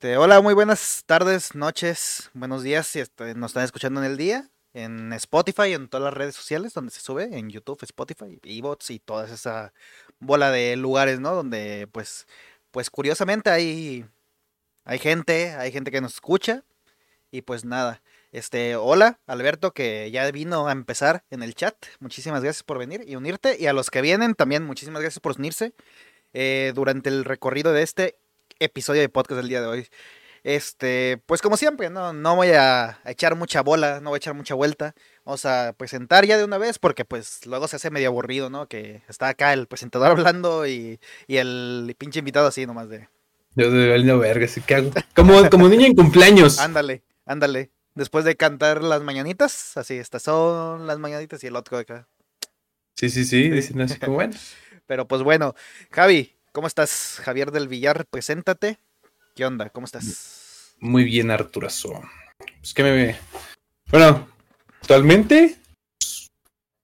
Este, hola, muy buenas tardes, noches, buenos días si este, nos están escuchando en el día, en Spotify, en todas las redes sociales donde se sube, en YouTube, Spotify, Evox y toda esa bola de lugares, ¿no? Donde pues pues curiosamente hay hay gente, hay gente que nos escucha y pues nada. Este, hola, Alberto, que ya vino a empezar en el chat. Muchísimas gracias por venir y unirte. Y a los que vienen también, muchísimas gracias por unirse eh, durante el recorrido de este episodio de podcast del día de hoy. Este, pues como siempre, no, no voy a, echar mucha bola, no voy a echar mucha vuelta. Vamos a presentar ya de una vez porque pues luego se hace medio aburrido, ¿no? Que está acá el presentador hablando y, y el pinche invitado así nomás de... Yo de verga, que hago. Como, como niño en cumpleaños. Ándale, ándale después de cantar las mañanitas, así, estas son las mañanitas y el otro de acá. Sí, sí, sí, dicen así como bueno. Pero pues bueno, Javi, ¿cómo estás? Javier del Villar, preséntate. ¿Qué onda? ¿Cómo estás? Muy bien, Arturazo. Pues que me... Bueno, actualmente...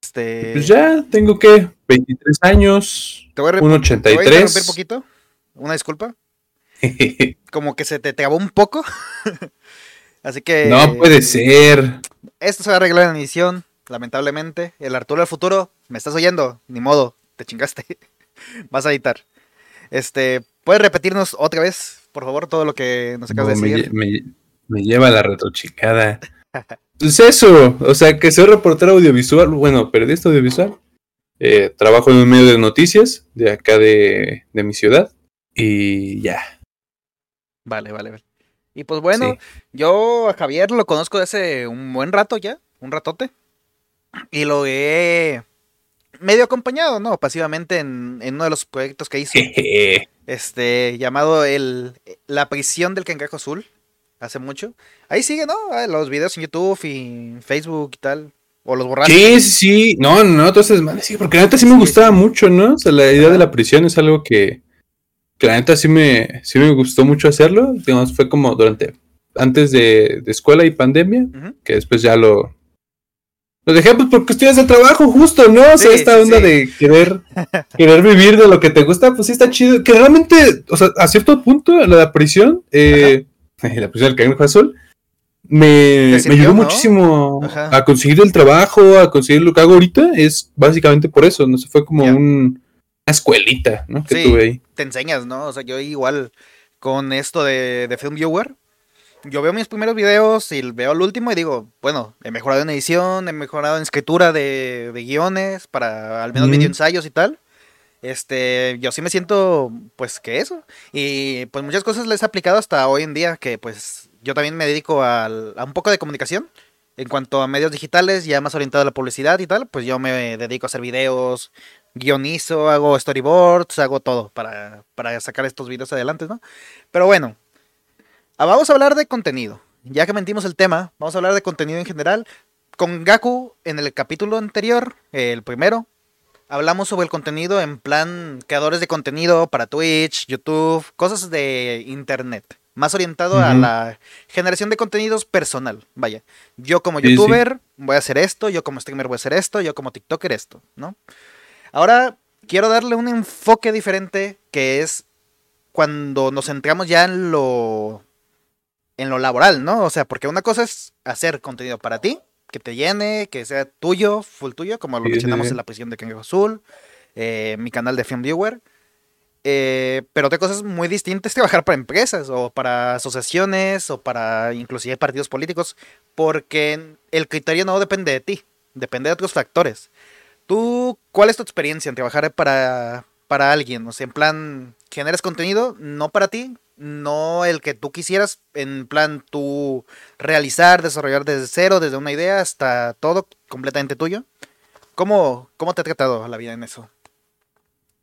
Este... Pues ya tengo que 23 años, te voy a 1.83. ¿Te voy a un poquito? Una disculpa. Como que se te trabó un poco. Así que. No puede ser. Esto se va a arreglar en edición, lamentablemente. El Arturo del futuro, ¿me estás oyendo? Ni modo, te chingaste. Vas a editar. Este, ¿puedes repetirnos otra vez, por favor, todo lo que nos acabas de decir? Me, lleva la retrochicada. pues eso, o sea, que soy reportero audiovisual, bueno, periodista audiovisual. Eh, trabajo en un medio de noticias de acá de, de mi ciudad. Y ya. Vale, vale, vale. Y pues bueno, yo a Javier lo conozco desde un buen rato ya, un ratote. Y lo he medio acompañado, ¿no? Pasivamente en, uno de los proyectos que hizo. este, llamado el La prisión del cangrejo azul. Hace mucho. Ahí sigue, ¿no? Ah, los videos en YouTube y Facebook y tal. O los borrados. Sí, sí, sí. No, no, entonces, sí, porque la neta sí me gustaba mucho, ¿no? O sea, la idea de la prisión es algo que, que la neta sí me, sí me gustó mucho hacerlo. Digamos, fue como durante, antes de, escuela y pandemia, que después ya lo, lo dejé pues porque estudias de trabajo justo, ¿no? O sea, esta onda de querer, querer vivir de lo que te gusta, pues sí está chido. Que realmente, o sea, a cierto punto, la prisión, eh, la prisión del Cangrejo Azul, me, me ayudó muchísimo a conseguir el trabajo, a conseguir lo que hago ahorita. Es básicamente por eso, ¿no? Se fue como un escuelita, ¿no? Que tuve ahí. Te enseñas, ¿no? O sea, yo igual con esto de, de Film Viewer, yo veo mis primeros videos y veo el último y digo, bueno, he mejorado en edición, he mejorado en escritura de, de guiones para al menos video ensayos y tal. Este, yo sí me siento, pues, que eso. Y pues muchas cosas les he aplicado hasta hoy en día, que pues yo también me dedico a, a un poco de comunicación. En cuanto a medios digitales, ya más orientado a la publicidad y tal, pues yo me dedico a hacer videos, guionizo, hago storyboards, hago todo para, sacar estos videos adelante, ¿no? Pero bueno, vamos a hablar de contenido. Ya que mentimos el tema, vamos a hablar de contenido en general. Con Gaku, en el capítulo anterior, el primero, hablamos sobre el contenido en plan creadores de contenido para Twitch, YouTube, cosas de internet. Más orientado a la generación de contenidos personal. Vaya, yo como youtuber voy a hacer esto, yo como streamer voy a hacer esto, yo como TikToker esto, ¿no? Ahora quiero darle un enfoque diferente que es cuando nos centramos ya en lo en lo laboral, ¿no? O sea, porque una cosa es hacer contenido para ti, que te llene, que sea tuyo, full tuyo, como lo mencionamos en la prisión de Cangrejo Azul, eh, mi canal de Film Viewer. Eh, pero otra cosa es muy distinta es trabajar para empresas o para asociaciones o para inclusive partidos políticos, porque el criterio no depende de ti, depende de otros factores. ¿Tú cuál es tu experiencia en trabajar para, para alguien? O sea, en plan, generas contenido no para ti, no el que tú quisieras, en plan tú realizar, desarrollar desde cero, desde una idea hasta todo completamente tuyo. ¿Cómo, cómo te ha tratado la vida en eso?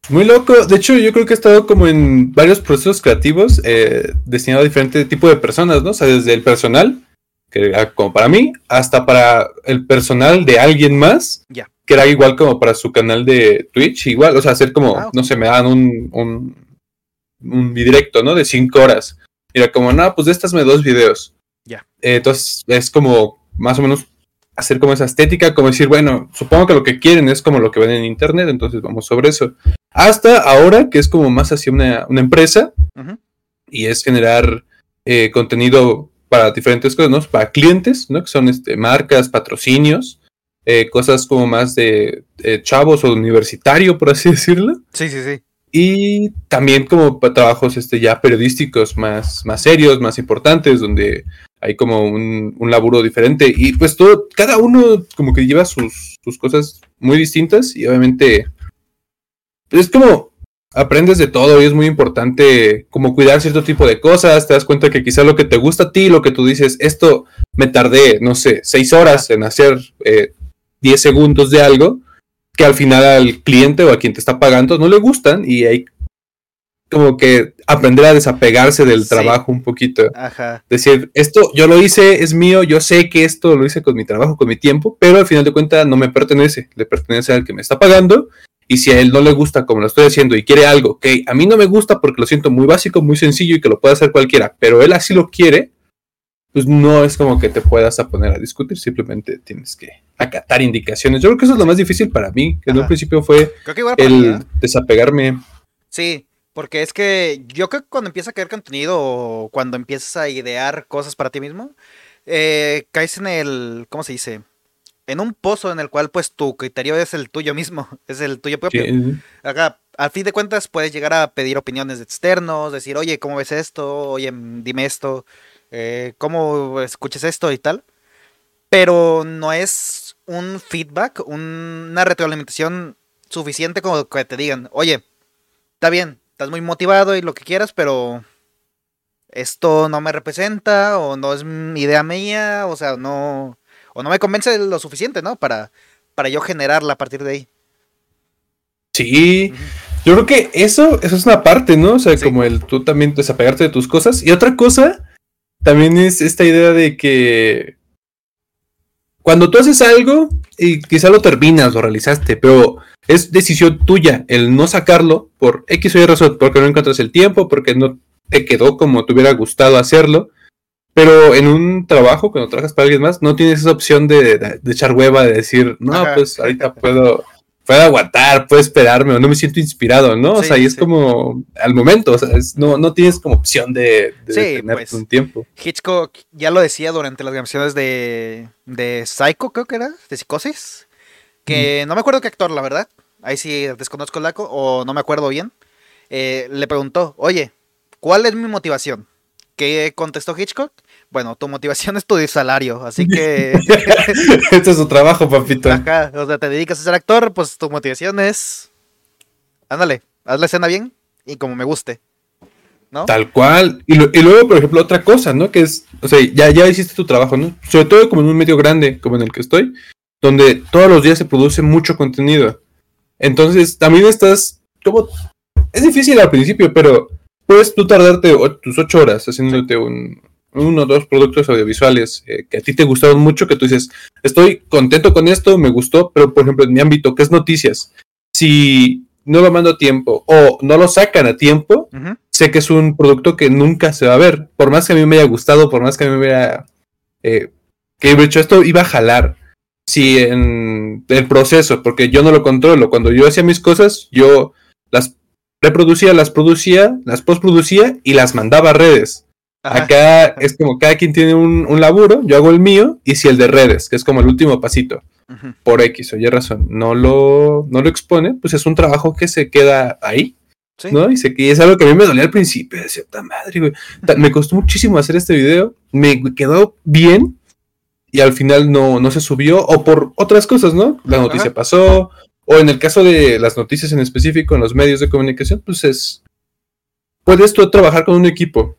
Muy loco. De hecho, yo creo que he estado como en varios procesos creativos eh, destinados a diferentes tipos de personas, ¿no? O sea, desde el personal, que era como para mí, hasta para el personal de alguien más. Ya que era igual como para su canal de Twitch, igual, o sea, hacer como, ah, no sé, me dan un, un, un directo, ¿no? De cinco horas. Y era como, no, pues de estas me dos videos. Ya. entonces es como más o menos hacer como esa estética, como decir, bueno, supongo que lo que quieren es como lo que ven en internet, entonces vamos sobre eso. Hasta ahora, que es como más hacia una, una empresa, y es generar eh, contenido para diferentes cosas, ¿no? Para clientes, ¿no? Que son este, marcas, patrocinios, eh, cosas como más de chavos o universitario, por así decirlo. Sí, sí, sí. Y también como trabajos este, ya periodísticos más, más serios, más importantes, donde hay como un, un laburo diferente. Y pues todo, cada uno como que lleva sus, sus cosas muy distintas y obviamente es como aprendes de todo y es muy importante como cuidar cierto tipo de cosas, te das cuenta que quizá lo que te gusta a ti, lo que tú dices, esto me tardé, no sé, seis horas en hacer eh, diez segundos de algo, que al final al cliente o a quien te está pagando no le gustan y hay como que aprender a desapegarse del trabajo un poquito. Ajá. Decir, esto yo lo hice, es mío, yo sé que esto lo hice con mi trabajo, con mi tiempo, pero al final de cuentas no me pertenece, le pertenece al que me está pagando. Y si a él no le gusta como lo estoy haciendo y quiere algo que a mí no me gusta porque lo siento muy básico, muy sencillo y que lo puede hacer cualquiera, pero él así lo quiere, pues no es como que te puedas a poner a discutir, simplemente tienes que acatar indicaciones. Yo creo que eso es lo más difícil para mí, que en un principio fue el desapegarme. Sí, porque es que yo creo que cuando empiezas a crear contenido o cuando empiezas a idear cosas para ti mismo, eh, caes en el, ¿cómo se dice? En un pozo en el cual pues tu criterio es el tuyo mismo, es el tuyo propio. Acá, al fin de cuentas puedes llegar a pedir opiniones de externos, decir, oye, ¿cómo ves esto? Oye, dime esto, eh, ¿cómo escuchas esto y tal? Pero no es un feedback, una retroalimentación suficiente como que te digan, oye, está bien, estás muy motivado y lo que quieras, pero esto no me representa o no es idea mía, o sea, no o no me convence lo suficiente, ¿no? Para para yo generarla a partir de ahí. Sí. Yo creo que eso, eso es una parte, ¿no? O sea, como el tú también desapegarte de tus cosas. Y otra cosa también es esta idea de que cuando tú haces algo y quizá lo terminas, lo realizaste, pero es decisión tuya el no sacarlo por X o Y razón, porque no encuentras el tiempo, porque no te quedó como te hubiera gustado hacerlo. Pero en un trabajo, cuando trabajas para alguien más, no tienes esa opción de, echar hueva, de decir, no, pues ahorita puedo, puedo aguantar, puedo esperarme, o no me siento inspirado, ¿no? o sea, y es como al momento, o sea, no, no tienes como opción de, de pues, un tiempo. Hitchcock ya lo decía durante las grabaciones de, de Psycho, creo que era, de Psicosis, que no me acuerdo qué actor, la verdad, ahí sí desconozco el laco, o no me acuerdo bien, eh, le preguntó, oye, ¿cuál es mi motivación? ¿Qué contestó Hitchcock? Bueno, tu motivación es tu salario, así que. este es su trabajo, papito. Acá, o sea, te dedicas a ser actor, pues tu motivación es. Ándale, haz la escena bien y como me guste. ¿No? Tal cual. Y, luego, por ejemplo, otra cosa, ¿no? Que es, o sea, ya, ya hiciste tu trabajo, ¿no? Sobre todo como en un medio grande, como en el que estoy, donde todos los días se produce mucho contenido. Entonces, también estás como... Es difícil al principio, pero puedes tú tardarte tus ocho horas haciéndote un, uno o dos productos audiovisuales eh, que a ti te gustaron mucho, que tú dices, estoy contento con esto, me gustó, pero por ejemplo en mi ámbito, que es noticias, si no lo mando a tiempo o no lo sacan a tiempo, sé que es un producto que nunca se va a ver. Por más que a mí me haya gustado, por más que a mí me hubiera... Eh, que he hecho esto, iba a jalar. Si en el proceso, porque yo no lo controlo, cuando yo hacía mis cosas, yo las reproducía, las producía, las postproducía y las mandaba a redes. Acá es como cada quien tiene un, laburo, yo hago el mío y si el de redes, que es como el último pasito, por X o Y razón, no lo, no lo expone, pues es un trabajo que se queda ahí. ¿No? Y, se, es algo que a mí me dolía al principio, de cierta madre, güey. Me costó muchísimo hacer este video, me quedó bien y al final no, no se subió, o por otras cosas, ¿no? La noticia pasó, o en el caso de las noticias en específico en los medios de comunicación, pues es, puedes tú trabajar con un equipo,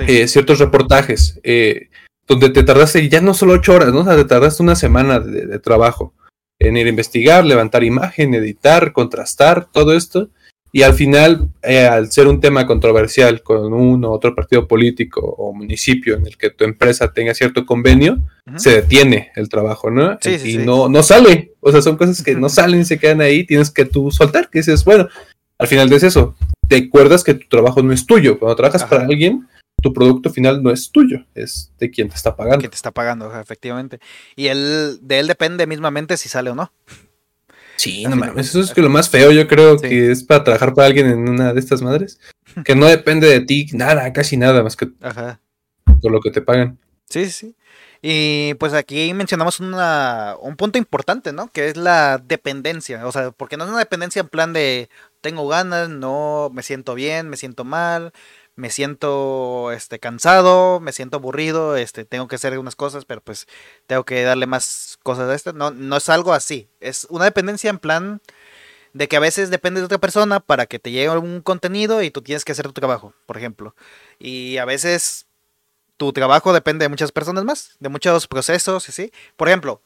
eh, ciertos reportajes, eh, donde te tardaste ya no solo ocho horas, ¿no? O sea, te tardaste una semana de, trabajo en ir a investigar, levantar imagen, editar, contrastar, todo esto. Y al final, eh, al ser un tema controversial con uno u otro partido político o municipio en el que tu empresa tenga cierto convenio, se detiene el trabajo, ¿no? y No, no sale. O sea, son cosas que no salen se quedan ahí, tienes que tú soltar, que dices, bueno, al final es eso. Te acuerdas que tu trabajo no es tuyo. Cuando trabajas para alguien, tu producto final no es tuyo, es de quien te está pagando. Quien te está pagando, efectivamente. Y él, de él depende mismamente si sale o no. Sí, no mames, eso es lo más feo, yo creo que es para trabajar para alguien en una de estas madres. Que no depende de ti nada, casi nada más que por lo que te pagan. Sí, sí. Y pues aquí mencionamos una, un punto importante, ¿no? Que es la dependencia. O sea, porque no es una dependencia en plan de tengo ganas, no me siento bien, me siento mal, me siento este cansado, me siento aburrido, este tengo que hacer unas cosas, pero pues tengo que darle más cosas a esto. No, no es algo así. Es una dependencia en plan de que a veces depende de otra persona para que te llegue algún contenido y tú tienes que hacer tu trabajo, por ejemplo. Y a veces tu trabajo depende de muchas personas más, de muchos procesos, ¿sí? Por ejemplo,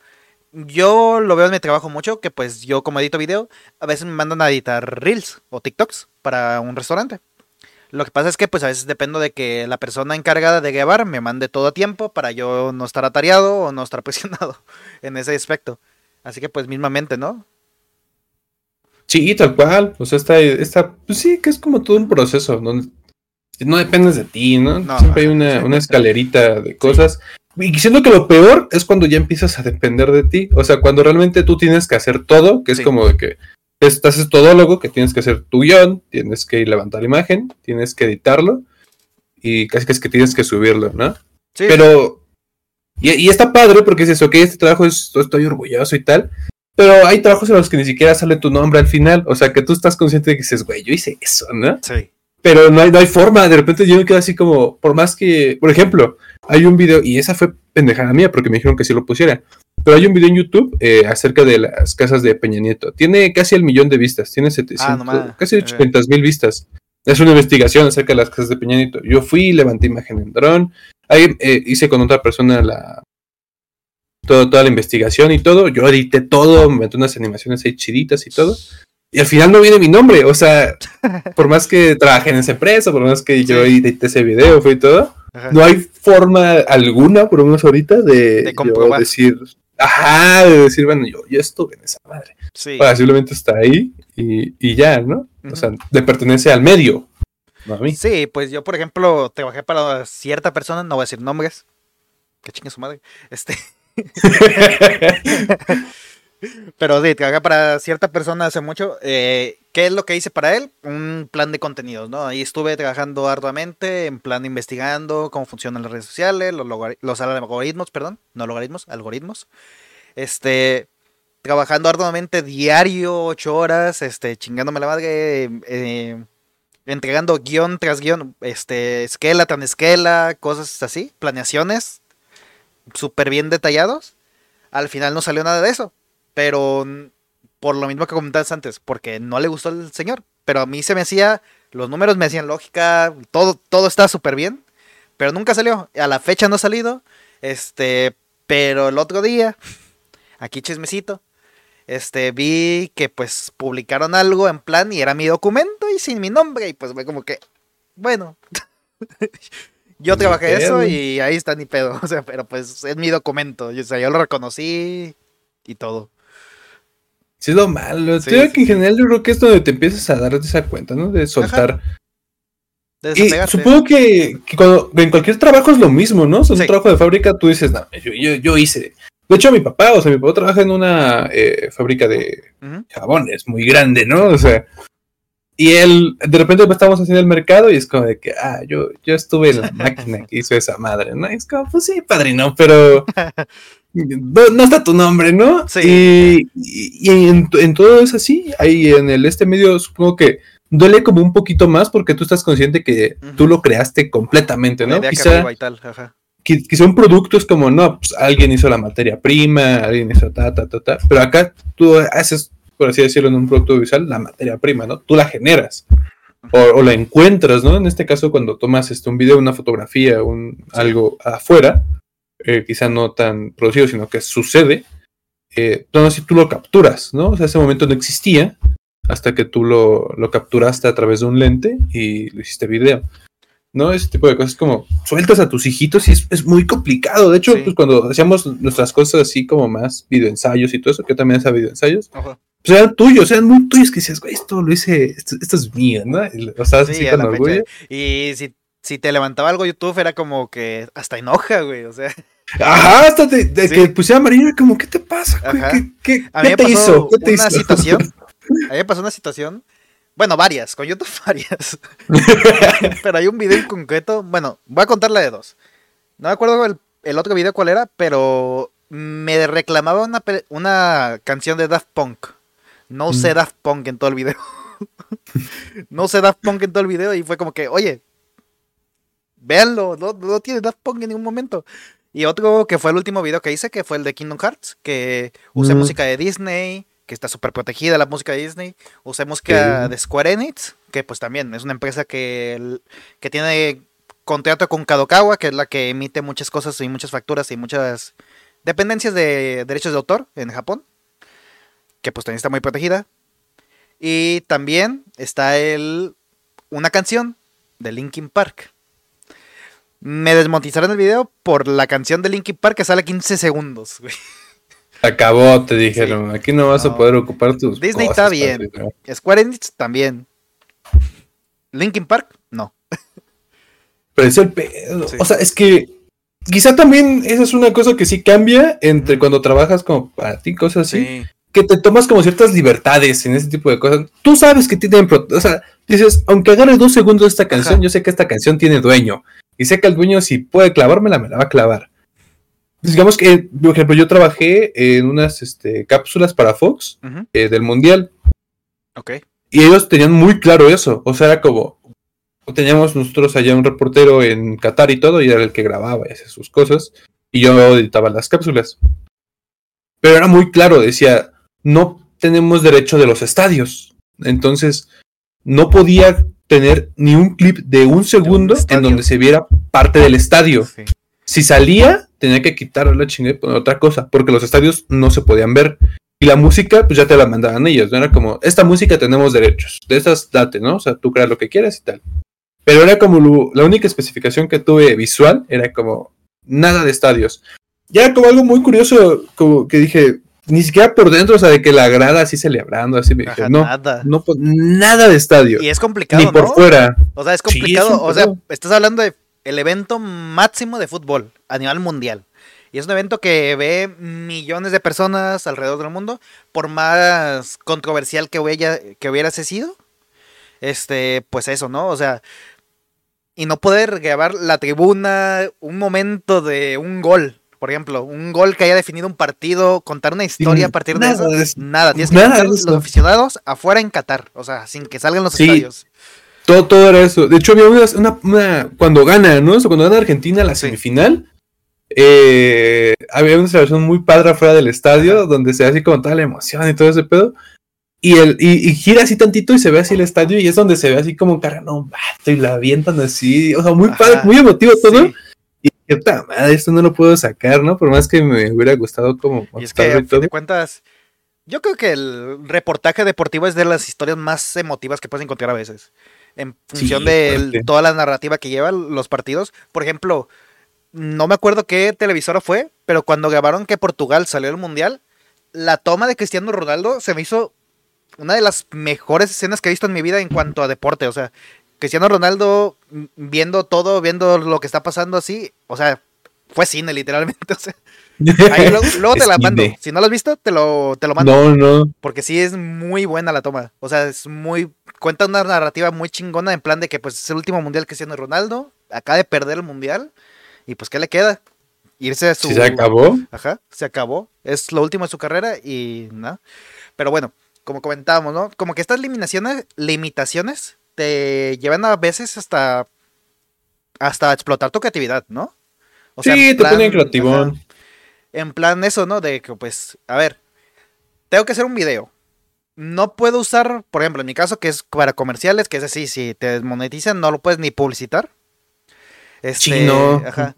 yo lo veo en mi trabajo mucho, que pues yo como edito video, a veces me mandan a editar reels o TikToks para un restaurante. Lo que pasa es que pues a veces dependo de que la persona encargada de grabar me mande todo a tiempo para yo no estar atareado o no estar presionado en ese aspecto. Así que pues mismamente, ¿no? Sí, tal cual. O sea, está, está, pues sí, que es como todo un proceso donde no dependes de ti, ¿no? Siempre hay una, escalerita de cosas. Y siento que lo peor es cuando ya empiezas a depender de ti. O sea, cuando realmente tú tienes que hacer todo, que es como de que estás es todólogo, que tienes que hacer tu guion, tienes que levantar la imagen, tienes que editarlo y casi que es que tienes que subirlo, ¿no? Sí. Pero. Y, está padre porque dices, ok, este trabajo es, estoy orgulloso y tal. Pero hay trabajos en los que ni siquiera sale tu nombre al final. O sea, que tú estás consciente de que dices, güey, yo hice eso, ¿no? Sí pero no hay, no hay forma. De repente yo me quedo así como, por más que, por ejemplo, hay un video, y esa fue pendejada mía porque me dijeron que sí lo pusiera. Pero hay un video en YouTube eh, acerca de las casas de Peña Nieto. Tiene casi el millón de vistas, tiene 700, ah, casi 800 mil vistas. Es una investigación acerca de las casas de Peña Nieto. Yo fui, levanté imagen en dron, ahí eh, hice con otra persona la todo, toda la investigación y todo. Yo edité todo, me metí unas animaciones ahí chiditas y todo. Y al final no viene mi nombre. O sea, por más que trabajé en esa empresa, por más que yo edité ese video, fue y todo, no hay forma alguna, por unas horitas, de, de decir, ajá, de decir, bueno, yo, yo estuve en esa madre. Sí. simplemente está ahí y, y ya, ¿no? O sea, le pertenece al medio. No a mí. Sí, pues yo, por ejemplo, trabajé para cierta persona, no voy a decir nombres. Que chingue su madre. Este. Pero sí, trabajé para cierta persona hace mucho. Eh, ¿Qué es lo que hice para él? Un plan de contenidos, ¿no? Ahí estuve trabajando arduamente, en plan investigando cómo funcionan las redes sociales, los, los algoritmos, perdón, no logaritmos, algoritmos. Este, trabajando arduamente diario, ocho horas, este, chingándome la madre, eh, entregando guion tras guion, este, esquela tan esquela, cosas así, planeaciones súper bien detallados. Al final no salió nada de eso pero por lo mismo que comentabas antes, porque no le gustó el señor. Pero a mí se me hacía, los números me hacían lógica, todo, todo está súper bien, pero nunca salió. A la fecha no ha salido. Este, pero el otro día, aquí chismecito, este, vi que pues publicaron algo en plan y era mi documento y sin mi nombre. Y pues fue como que, bueno, yo trabajé eso y ahí está ni pedo. O sea, pero pues es mi documento. O sea, yo lo reconocí y todo. Sí, es lo malo. que en general yo creo que es donde te empiezas a dar esa cuenta, ¿no? De soltar. y supongo que, cuando en cualquier trabajo es lo mismo, ¿no? O sea, un trabajo de fábrica, tú dices, no, yo, yo, hice. De hecho, mi papá, o sea, mi papá trabaja en una eh, fábrica de jabones muy grande, ¿no? O sea, y él, de repente estamos haciendo el mercado y es como de que, ah, yo, yo estuve en la máquina que hizo esa madre, ¿no? Y es como, pues sí, padrino, pero no, está tu nombre, ¿no? Sí. Y, en, todo es así. Ahí en el este medio supongo que duele como un poquito más porque tú estás consciente que tú lo creaste completamente, ¿no? Quizá, quizá un producto es como, no, pues alguien hizo la materia prima, alguien hizo ta, ta, ta, ta. Pero acá tú haces, por así decirlo, en un producto visual, la materia prima, ¿no? Tú la generas. O, la encuentras, ¿no? En este caso, cuando tomas este, un video, una fotografía, un, algo afuera, eh, quizá no tan producido, sino que sucede, eh, si tú lo capturas, ¿no? O sea, ese momento no existía hasta que tú lo, lo capturaste a través de un lente y lo hiciste video. ¿no? Ese tipo de cosas como sueltas a tus hijitos y es, muy complicado. De hecho, pues cuando hacíamos nuestras cosas así como más videoensayos y todo eso, que yo también hacía videoensayos, pues eran tuyos, eran muy tuyos que decías, güey, esto lo hice, esto, es mío, ¿no? O sea, así con orgullo. Y si, si te levantaba algo YouTube era como que hasta enoja, güey, o sea. Ajá, hasta de, que pusiera Marina, como, ¿qué te pasa? ¿Qué, qué, te hizo? ¿Qué te una situación. A mí me pasó una situación. Bueno, varias, con YouTube varias. Pero hay un video en concreto. Bueno, voy a contarle de dos. No me acuerdo el, el otro video cuál era, pero me reclamaba una, una canción de Daft Punk. No sé Mm. Daft Punk en todo el video. no sé Daft Punk en todo el video y fue como que, oye, véanlo, no, no tiene Daft Punk en ningún momento. Y otro que fue el último video que hice, que fue el de Kingdom Hearts, que usé Mm. música de Disney, que está súper protegida la música de Disney. Usé música de Square Enix, que pues también es una empresa que, que tiene contrato con Kadokawa, que es la que emite muchas cosas y muchas facturas y muchas dependencias de derechos de autor en Japón, que pues también está muy protegida. Y también está el una canción de Linkin Park. Me desmonetizaron el video por la canción de Linkin Park que sale 15 segundos. güey. Acabó, te dijeron. Aquí no vas No. a poder ocupar tus. Disney cosas, está bien. padre, ¿no? Square Enix también. Linkin Park, no. Pero es el pedo. Sí. O sea, es que. Quizá también esa es una cosa que sí cambia entre cuando trabajas como para ti, cosas así. que te tomas como ciertas libertades en ese tipo de cosas. Tú sabes que tienen, o sea, dices, aunque agarres dos segundos de esta canción, Ajá. yo sé que esta canción tiene dueño. Y sé que el dueño si puede clavármela, me la va a clavar. Digamos que, por ejemplo, yo trabajé en unas este, cápsulas para Fox Ujú, eh, del Mundial Ok. y ellos tenían muy claro eso. O sea, era como, teníamos nosotros allá un reportero en Qatar y todo, y era el que grababa y hacía sus cosas, y yo editaba las cápsulas. Pero era muy claro, decía, no tenemos derecho de los estadios. Entonces, no podía tener ni un clip de un segundo en donde se viera parte del estadio. Sí. Si salía, tenía que quitar la chingada y poner otra cosa, porque los estadios no se podían ver. Y la música, pues ya te la mandaban ellos, ¿no? Era como, esta música tenemos derechos, de estas date, ¿no? O sea, tú creas lo que quieras y tal. Pero era como lo- la única especificación que tuve visual, era como, nada de estadios. Ya era como algo muy curioso, como que dije, ni siquiera por dentro, o sea, de que la grada así celebrando, así me dije, Ajá, no, nada. no, pues, nada de estadio, Y es complicado, ni por ¿no? fuera. O sea, es Sí, es complicado. o sea, estás hablando de el evento máximo de fútbol a nivel mundial. Y es un evento que ve millones de personas alrededor del mundo. Por más controversial que hubiera, que hubiera sido. Este, pues eso, ¿no? O sea. Y no poder grabar la tribuna, un momento de un gol. Por ejemplo, un gol que haya definido un partido, contar una historia a partir de nada eso. de eso. Nada, tienes que Nada los eso. aficionados afuera en Qatar. O sea, sin que salgan los Sí. estadios. Todo, todo era eso. De hecho, había una, una- cuando gana, ¿no? O sea, cuando gana Argentina la semifinal, eh, había una celebración muy padre afuera del estadio, donde se ve así como toda la emoción y todo ese pedo. Y, el, y, y gira así tantito y se ve así el estadio y es donde se ve así como cargan a un vato y la avientan así. O sea, muy Ajá, padre, muy emotivo todo. Sí. Y yo, "Ta madre, esto no lo puedo sacar, ¿no? Por más que me hubiera gustado como Y es que, a fin de cuentas, yo creo que el reportaje deportivo es de las historias más emotivas que puedes encontrar a veces. En función Sí, de toda la narrativa que llevan los partidos. Por ejemplo, no me acuerdo qué televisora fue, pero cuando grabaron que Portugal salió del Mundial, la toma de Cristiano Ronaldo se me hizo una de las mejores escenas que he visto en mi vida en cuanto a deporte. O sea, Cristiano Ronaldo mm, viendo todo, viendo lo que está pasando así, o sea, fue cine literalmente. O sea, ahí luego, luego te la mando. Si no lo has visto, te lo, te lo mando. No, no. Porque sí es muy buena la toma. O sea, es muy. Cuenta una narrativa muy chingona en plan de que pues es el último mundial que Cristiano Ronaldo. Acaba de perder el mundial. Y pues, ¿qué le queda? Irse a su. Se acabó. Ajá, se acabó. Es lo último de su carrera y nada. Pero bueno, como comentábamos, ¿no? Como que estas limitaciones, limitaciones te llevan a veces hasta. hasta explotar tu creatividad, ¿no? O sí, en te plan- ponen creativón. ajá, en plan eso, ¿no? De que pues, a ver, tengo que hacer un video. No puedo usar, por ejemplo, en mi caso, que es para comerciales, que es así, si te desmonetizan, no lo puedes ni publicitar. Este, Chino. ajá.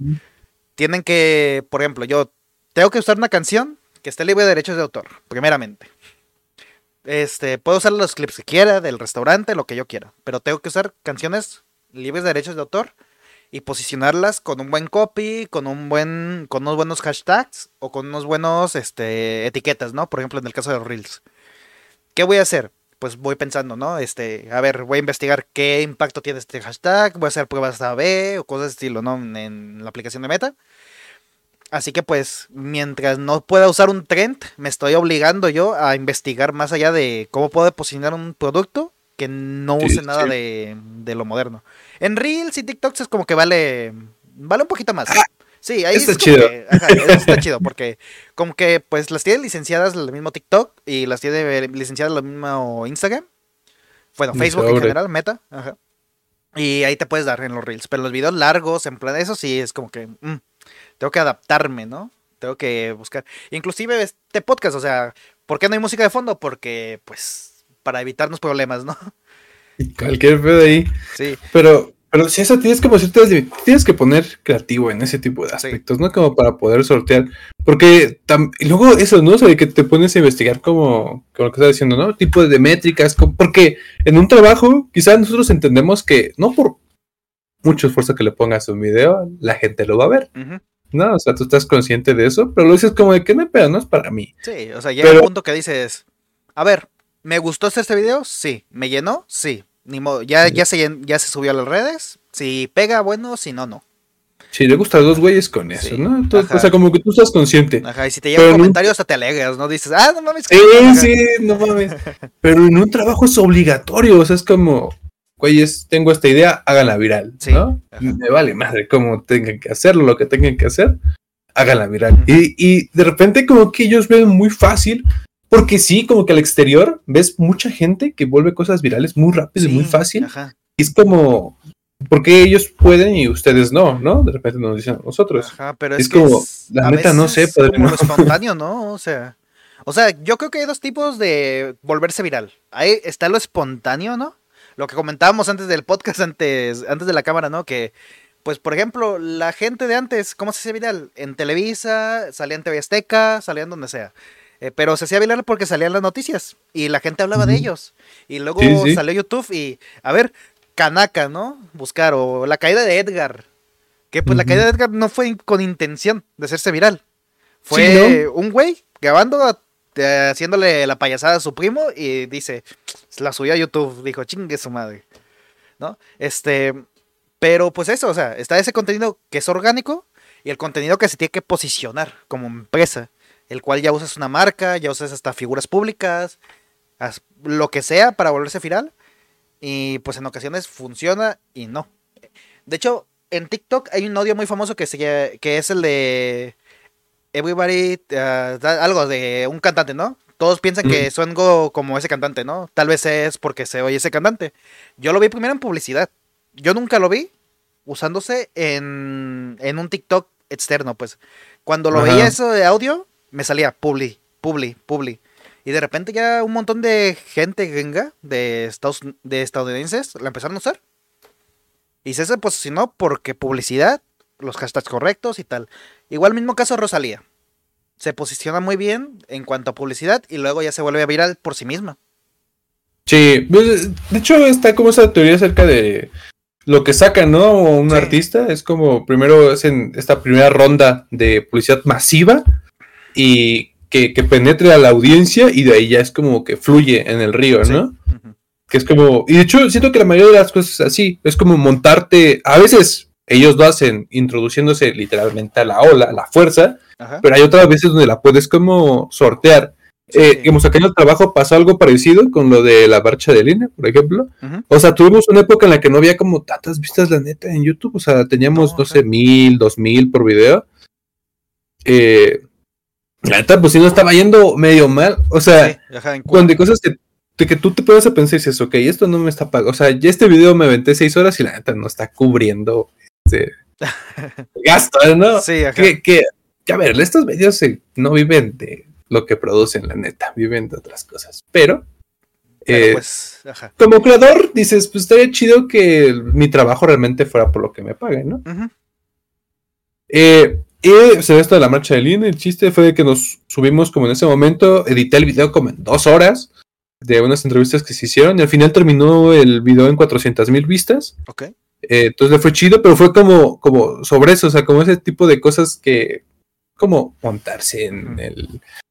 Tienen que, por ejemplo, yo tengo que usar una canción que esté libre de derechos de autor, primeramente. Este, puedo usar los clips que quiera, del restaurante, lo que yo quiera. Pero tengo que usar canciones libres de derechos de autor y posicionarlas con un buen copy, con un buen, con unos buenos hashtags o con unos buenos este, etiquetas, ¿no? Por ejemplo, en el caso de los Reels. ¿Qué voy a hacer? Pues voy pensando, ¿no? Este, a ver, voy a investigar qué impacto tiene este hashtag, voy a hacer pruebas A-B o cosas de estilo, ¿no? En, en la aplicación de Meta. Así que pues, mientras no pueda usar un trend, me estoy obligando yo a investigar más allá de cómo puedo posicionar un producto que no use sí, nada sí. de, de lo moderno. En Reels y TikToks es como que vale, vale un poquito más. Sí, ahí Está es como chido. que- ajá, eso está chido porque como que pues las tiene licenciadas el mismo TikTok y las tiene licenciadas lo mismo Instagram. Bueno, Facebook en general, Meta, ajá. Y ahí te puedes dar en los reels, pero los videos largos, en plan eso sí es como que mm, tengo que adaptarme, ¿no? Tengo que buscar. Inclusive este podcast, o sea, ¿por qué no hay música de fondo? Porque pues para evitarnos problemas, ¿no? Cualquier pedo ahí. Sí. Pero, pero si eso tienes como ciertas tienes que poner creativo en ese tipo de aspectos, ¿no? Como para poder sortear. Porque tam- y luego eso, ¿no? O sea, de que te pones a investigar como, como lo que estás diciendo, ¿no? Tipo de métricas, como- porque en un trabajo, quizás nosotros entendemos que no por mucho esfuerzo que le pongas a un video, la gente lo va a ver, ujú. ¿No? O sea, tú estás consciente de eso, pero lo dices como de que no, pero no es para mí. Sí, o sea, llega Pero- un punto que dices, a ver, ¿me gustó hacer este video? Sí. ¿Me llenó? Sí. Ni modo, ya, Sí. ya, se, ya se subió a las redes. Si pega, bueno, si no, no. Si le gusta a dos güeyes con eso, Sí, ¿no? Entonces, o sea, como que tú estás consciente. Ajá, y si te llega Pero un no- comentario hasta te alegras, ¿no? Dices, ah, no mames. Sí, sí, no mames. Pero en un trabajo es obligatorio, o sea, es como, güeyes, tengo esta idea, háganla viral, Sí, ¿no? ajá. Me vale madre cómo tengan que hacerlo, lo que tengan que hacer, háganla viral. Y, y de repente como que ellos ven muy fácil, porque sí, como que al exterior ves mucha gente que vuelve cosas virales muy rápido y muy fácil. Ajá, Y es como, ¿por qué ellos pueden y ustedes no? ¿No? De repente nos dicen a nosotros. ajá, pero es es, que como, es- la neta, no sé, padre, como no. espontáneo, ¿no? O sea, o sea, yo creo que hay dos tipos de volverse viral. Ahí está lo espontáneo, ¿no? Lo que comentábamos antes del podcast, antes, antes de la cámara, ¿no? Que, pues, por ejemplo, la gente de antes, ¿cómo se hacía viral? En Televisa, salía en TV Azteca, salían donde sea. Eh, pero se hacía viral porque salían las noticias y la gente hablaba de ellos. Y luego Sí, sí. salió YouTube y, a ver, Kanaka, ¿no? Buscar, o la caída de Edgar. Que pues la caída de Edgar no fue con intención de hacerse viral. Fue Sí, un güey grabando, eh, haciéndole la payasada a su primo y dice, la subió a YouTube, dijo, chingue su madre. ¿No? Este, pero pues eso, o sea, está ese contenido que es orgánico y el contenido que se tiene que posicionar como empresa, el cual ya usas una marca, ya usas hasta figuras públicas, lo que sea para volverse viral y pues en ocasiones funciona y no. De hecho, en TikTok hay un audio muy famoso que, se, que es el de Everybody, ah, da- algo de un cantante, ¿no? Todos piensan que sueno como ese cantante, ¿no? Tal vez es porque se oye ese cantante. Yo lo vi primero en publicidad. Yo nunca lo vi usándose en, en un TikTok externo, pues. Cuando lo Ajá. veía eso de audio, me salía publi, publi, publi. Y de repente ya un montón de gente gringa de, Estados, de estadounidenses la empezaron a usar. Y se se posicionó porque publicidad, los hashtags correctos y tal. Igual mismo caso Rosalía. Se posiciona muy bien en cuanto a publicidad y luego ya se vuelve viral por sí misma. Sí, pues, de hecho está como esa teoría acerca de lo que sacan, ¿no? Un Sí. artista es como primero es en esta primera ronda de publicidad masiva y que, que penetre a la audiencia y de ahí ya es como que fluye en el río, Sí. ¿no? Que es como, y de hecho siento que la mayoría de las cosas es así, es como montarte, a veces ellos lo hacen introduciéndose literalmente a la ola, a la fuerza, Ajá. pero hay otras veces donde la puedes como sortear. Sí. Eh, digamos, acá en el trabajo pasó algo parecido con lo de la marcha de línea, por ejemplo. O sea, tuvimos una época en la que no había como tantas vistas, la neta, en YouTube. O sea, teníamos, No, no, sé, mil, dos mil por video. Eh, la neta, pues sí, no estaba yendo medio mal. O sea, Sí, ajá, cuando hay cosas que, de que tú te puedes a pensar y dices, ok, esto no me está pagando. O sea, ya este video me aventé seis horas y la neta no está cubriendo este gasto, ¿no? Sí, ajá. Que, que, que, a ver, estos medios se- no viven de lo que producen, la neta, viven de otras cosas. Pero, eh, pues, ajá. como creador, dices, pues estaría chido que mi trabajo realmente fuera por lo que me paguen, ¿no? Eh, y se ve esto de la marcha de línea. El chiste fue de que nos subimos como en ese momento, edité el video como en dos horas de unas entrevistas que se hicieron y al final terminó el video en 400 mil vistas. Ok. Eh, entonces le fue chido, pero fue como, como sobre eso, o sea, como ese tipo de cosas que, como montarse en el,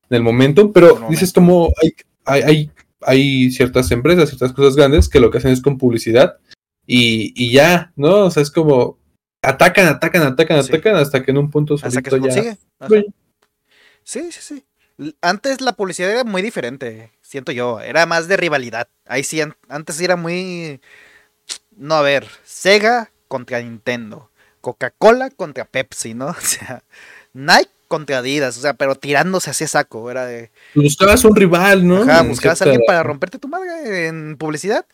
en el momento, pero dices como hay, hay, hay, hay ciertas empresas, ciertas cosas grandes que lo que hacen es con publicidad y, y ya, ¿no? O sea, es como atacan, atacan, atacan, Sí. atacan hasta que en un punto Hasta que se ya. consigue. Sí, sí, sí. Antes la publicidad era muy diferente, siento yo. Era más de rivalidad. Ahí sí, an- antes era muy... No, a ver, Sega contra Nintendo. Coca-Cola contra Pepsi, ¿no? O sea, Nike contra Adidas, o sea, pero tirándose así saco, era de... Buscabas un rival, ¿no? Ajá, buscabas a alguien para romperte tu madre en publicidad.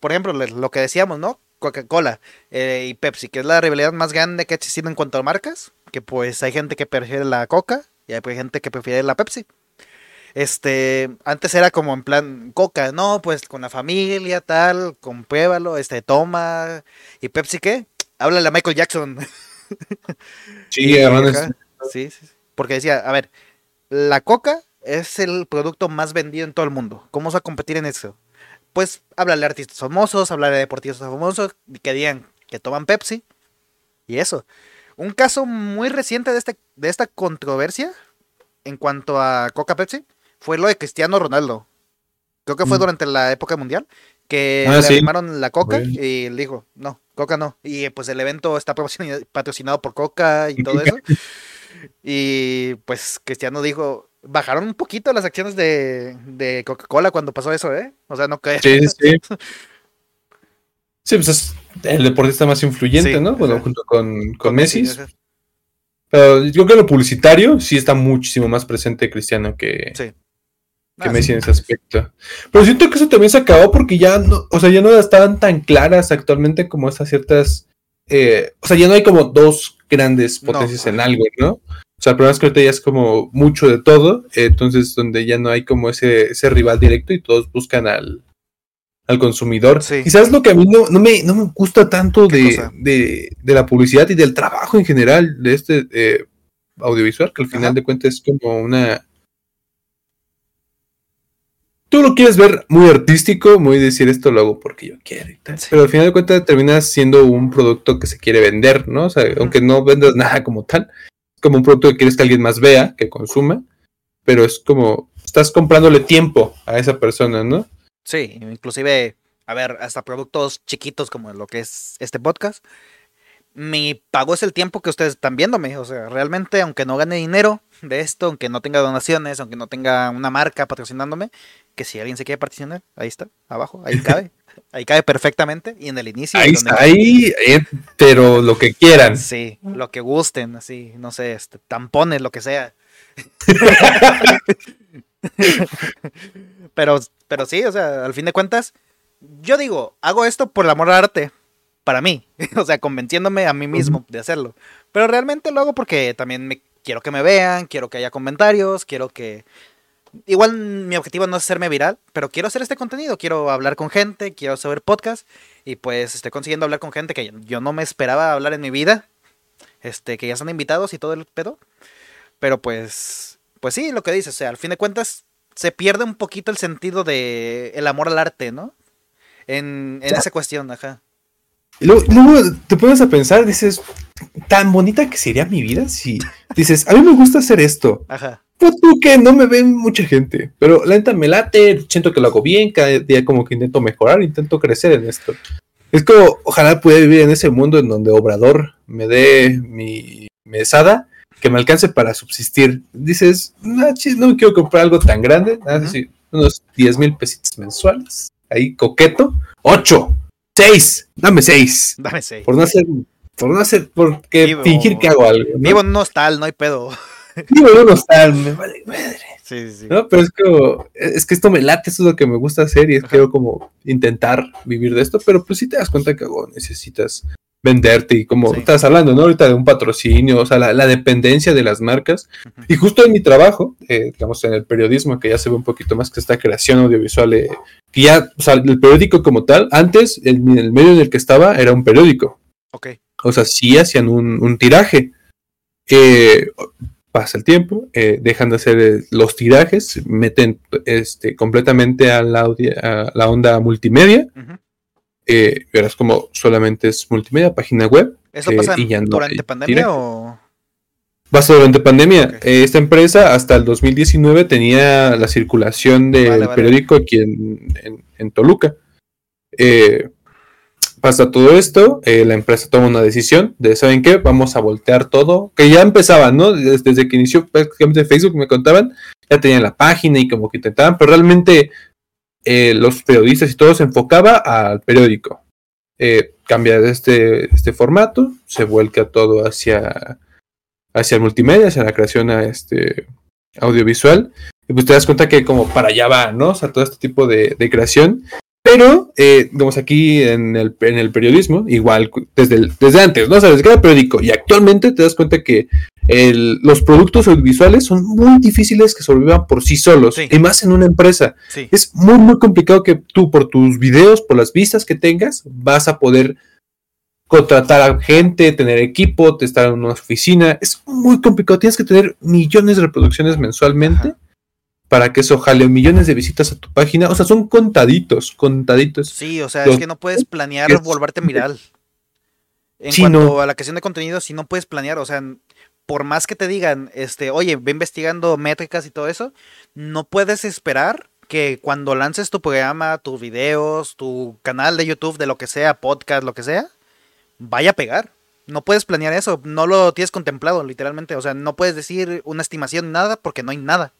Por ejemplo, lo que decíamos, ¿no? Coca-Cola eh, y Pepsi, que es la rivalidad más grande que ha existido en cuanto a marcas, que pues hay gente que prefiere la Coca y hay gente que prefiere la Pepsi. Este, antes era como en plan Coca, no, pues con la familia, tal, compruébalo, este, toma. ¿Y Pepsi qué? Háblale a Michael Jackson. Sí, sí, sí, porque decía, a ver, la Coca es el producto más vendido en todo el mundo. ¿Cómo vas a competir en eso? Pues háblale a artistas famosos, hablarle de deportistas famosos que digan que toman Pepsi. Y eso. Un caso muy reciente de, este, de esta controversia en cuanto a Coca Pepsi fue lo de Cristiano Ronaldo. Creo que fue mm. durante la época mundial que ah, le animaron la Coca y él dijo, no, Coca no. Y pues el evento está patrocinado por Coca y todo eso. y pues Cristiano dijo, bajaron un poquito las acciones de, Coca-Cola cuando pasó eso, ¿eh? O sea, no cae. Sí, sí. Sí, pues es el deportista más influyente, ¿no? Bueno, junto con, con Messi. Pero yo creo que lo publicitario sí está muchísimo más presente Cristiano que, que ah, Messi en ese aspecto. Pero siento que eso también se acabó porque ya no, o sea, ya no estaban tan claras actualmente como esas ciertas. Eh, o sea, ya no hay como dos grandes potencias en algo, ¿no? O sea, el problema es que ahorita ya es como mucho de todo, entonces donde ya no hay como ese, ese rival directo y todos buscan al, al consumidor. Y sabes lo que a mí no, no, me, no me gusta tanto de, de, de, la publicidad y del trabajo en general de este eh, audiovisual, que al final de cuentas es como una... Tú lo quieres ver muy artístico, muy decir esto lo hago porque yo quiero y tal. Pero al final de cuentas terminas siendo un producto que se quiere vender, ¿no? O sea, aunque no vendas nada como tal, es como un producto que quieres que alguien más vea, que consuma, pero es como estás comprándole tiempo a esa persona, ¿no? Sí, inclusive, a ver, hasta productos chiquitos como lo que es este podcast. Mi pago es el tiempo que ustedes están viéndome. O sea, realmente, aunque no gane dinero de esto, aunque no tenga donaciones, aunque no tenga una marca patrocinándome, que si alguien se quiere patrocinar, ahí está, abajo, ahí cabe. Ahí cabe perfectamente y en el inicio. Ahí está, ahí, eh, pero lo que quieran. Sí, lo que gusten, así, no sé, este, tampones, lo que sea. pero, pero sí, o sea, al fin de cuentas, yo digo, hago esto por el amor al arte, para mí, o sea, convenciéndome a mí mismo de hacerlo. Pero realmente lo hago porque también me, quiero que me vean, quiero que haya comentarios, quiero que... Igual mi objetivo no es hacerme viral, pero quiero hacer este contenido, quiero hablar con gente, quiero saber podcast y pues estoy consiguiendo hablar con gente que yo no me esperaba hablar en mi vida, este, que ya están invitados y todo el pedo. Pero pues, pues sí, lo que dices, o sea, al fin de cuentas se pierde un poquito el sentido de el amor al arte, ¿no? En, en esa cuestión, ajá. Luego, te pones a pensar, dices, tan bonita que sería mi vida si dices, a mí me gusta hacer esto. Ajá. Pues tú que no me ven mucha gente, pero la neta me late, siento que lo hago bien, cada día como que intento mejorar, intento crecer en esto. Es como, ojalá pudiera vivir en ese mundo en donde Obrador me dé mi mesada que me alcance para subsistir. Dices, no, no me quiero comprar algo tan grande, unos 10 mil pesitos mensuales, ahí coqueto, 8, 6, dame 6. Dame 6. Por no hacer, por no hacer, porque fingir que hago algo. Vivo en un hostal, no hay pedo. Vivo en un hostal, me vale madre. Sí, sí. ¿No? Pero es como, es que esto me late, eso es lo que me gusta hacer y es quiero como intentar vivir de esto, pero pues si te das cuenta que oh, necesitas venderte y como estás hablando, ¿no? Ahorita de un patrocinio, o sea, la, dependencia de las marcas. Y justo en mi trabajo, eh, digamos, en el periodismo, que ya se ve un poquito más que esta creación audiovisual, eh, que ya, o sea, el periódico como tal, antes el, el, medio en el que estaba era un periódico. Ok. O sea, sí hacían un, un tiraje. Eh, pasa el tiempo, dejan de hacer los tirajes, meten este, completamente a la, a la onda multimedia eh, verás como solamente es multimedia, página web. ¿Eso pasa durante pandemia o...? Pasa durante pandemia. Eh, esta empresa hasta el 2019 tenía la circulación del periódico aquí en, Toluca. Eh, pasa todo esto, eh, la empresa toma una decisión de, ¿saben qué? Vamos a voltear todo, que ya empezaba, ¿no? Desde, desde que inició prácticamente Facebook me contaban, ya tenían la página y como que intentaban, pero realmente eh, los periodistas y todo se enfocaba al periódico. eh, cambia este, este formato, se vuelca todo hacia, hacia el multimedia, hacia la creación a este audiovisual. Y pues te das cuenta que como para allá va, ¿no? O sea, todo este tipo de, de creación. Pero, eh, digamos, aquí en el, en el periodismo, igual desde, desde antes, ¿no? O sea, desde cada periódico y actualmente te das cuenta que el, los productos audiovisuales son muy difíciles que sobrevivan por sí solos, Sí. y más en una empresa. Sí. Es muy, muy complicado que tú, por tus videos, por las vistas que tengas, vas a poder contratar a gente, tener equipo, estar en una oficina. Es muy complicado. Tienes que tener millones de reproducciones mensualmente Ajá. Para que eso jale millones de visitas a tu página. O sea, son contaditos, contaditos. Sí, o sea, Los- es que no puedes planear es- volverte viral. En Sí, cuanto no. a la creación de contenido, si no puedes planear, o sea, por más que te digan, este, oye, ve investigando métricas y todo eso, no puedes esperar que cuando lances tu programa, tus videos, tu canal de YouTube, de lo que sea, podcast, lo que sea, vaya a pegar. No puedes planear eso, no lo tienes contemplado, literalmente. O sea, no puedes decir una estimación, nada, porque no hay nada.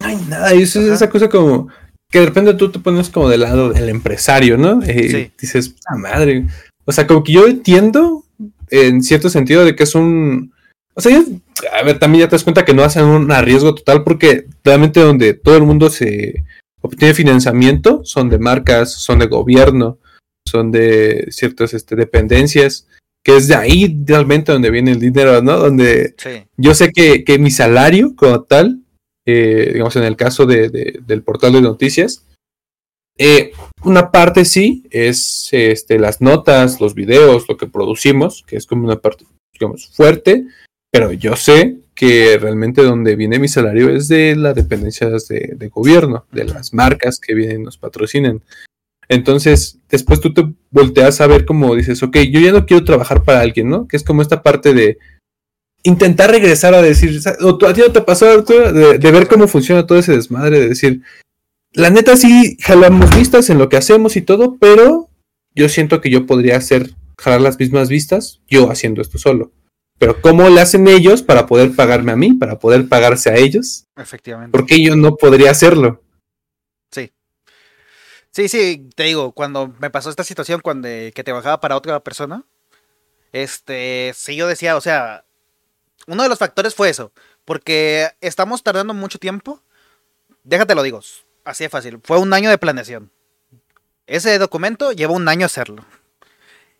No hay nada. Y eso es Ajá. esa cosa como que de repente tú te pones como del lado del empresario, ¿no? Eh, Sí. Dices, madre. O sea, como que yo entiendo en cierto sentido de que es un. O sea, ya- a ver, también ya te das cuenta que no hacen un arriesgo total porque realmente donde todo el mundo se obtiene financiamiento son de marcas, son de gobierno, son de ciertas este, dependencias, que es de ahí realmente donde viene el dinero, ¿no? Donde Sí, yo sé que, que mi salario como tal, eh, digamos en el caso de, de- del portal de noticias, eh, una parte sí es este, las notas, los videos, lo que producimos, que es como una parte, digamos, fuerte, pero yo sé que realmente donde viene mi salario es de las dependencias de, de gobierno, de las marcas que vienen y nos patrocinan. Entonces, después tú te volteas a ver como dices, ok, yo ya no quiero trabajar para alguien, ¿no? Que es como esta parte de intentar regresar a decir, o a ti no te pasó, Arturo, de, de ver cómo funciona todo ese desmadre, de decir, la neta sí jalamos vistas en lo que hacemos y todo, pero yo siento que yo podría hacer, jalar las mismas vistas, yo haciendo esto solo. Pero ¿cómo le hacen ellos para poder pagarme a mí, para poder pagarse a ellos? efectivamente. ¿Por qué yo no podría hacerlo? Sí, sí, te digo, cuando me pasó esta situación cuando que trabajaba para otra persona, este, sí yo decía, o sea, uno de los factores fue eso, porque estamos tardando mucho tiempo. Déjate lo digo, así de fácil, fue un año de planeación. Ese documento llevó un año hacerlo.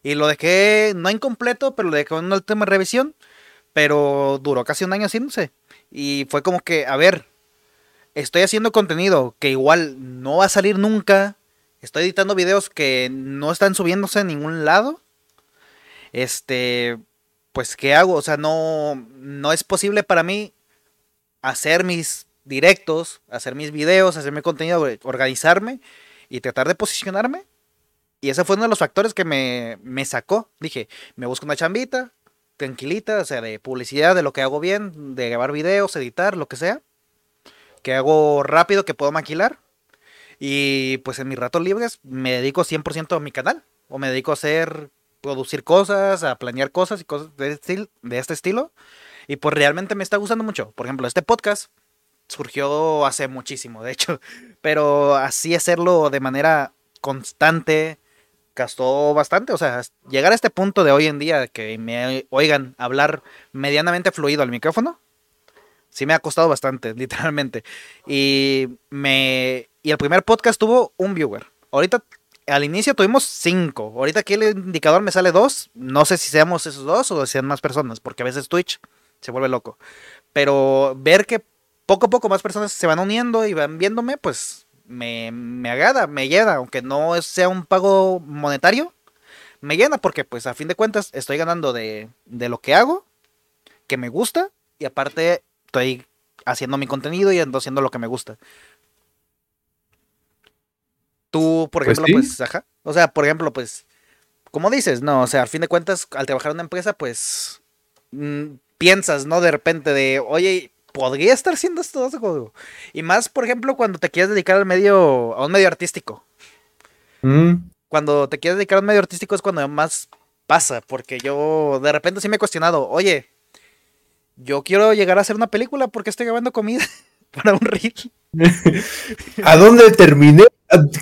Y lo dejé no incompleto, pero lo dejé en una última revisión, pero duró casi un año haciéndose. Y fue como que, a ver, estoy haciendo contenido que igual no va a salir nunca. Estoy editando videos que no están subiéndose a ningún lado. Este, pues, ¿qué hago? O sea, no, no es posible para mí hacer mis directos, hacer mis videos, hacer mi contenido, organizarme y tratar de posicionarme. Y ese fue uno de los factores que me, me sacó. Dije, me busco una chambita, tranquilita, o sea, de publicidad, de lo que hago bien, de grabar videos, editar, lo que sea. Que hago rápido, que puedo maquilar. Y pues en mis ratos libres me dedico 100% a mi canal. O me dedico a hacer, producir cosas, a planear cosas y cosas de este, de este estilo. Y pues realmente me está gustando mucho. Por ejemplo, este podcast surgió hace muchísimo, de hecho. Pero así hacerlo de manera constante gastó bastante. O sea, llegar a este punto de hoy en día que me oigan hablar medianamente fluido al micrófono. Sí me ha costado bastante, literalmente. Y me y el primer podcast tuvo un viewer. Ahorita al inicio tuvimos cinco. Ahorita aquí el indicador me sale dos. No sé si seamos esos dos o sean más personas, porque a veces Twitch se vuelve loco. Pero ver que poco a poco más personas se van uniendo y van viéndome, pues me, me agrada, me llena, aunque no sea un pago monetario, me llena porque pues a fin de cuentas estoy ganando de, de lo que hago, que me gusta, y aparte estoy haciendo mi contenido y haciendo lo que me gusta. Tú, por Pues ejemplo, sí. pues, ajá. O sea, por ejemplo, pues, como dices, no, o sea, al fin de cuentas, al trabajar en una empresa, pues, mm, piensas, ¿no? De repente de, oye, podría estar haciendo esto. algo?". Y más, por ejemplo, cuando te quieres dedicar al medio, a un medio artístico. Mm, Cuando te quieres dedicar a un medio artístico es cuando más pasa, porque yo de repente sí me he cuestionado, oye, yo quiero llegar a hacer una película porque estoy grabando comida para un reel. ¿A dónde terminé?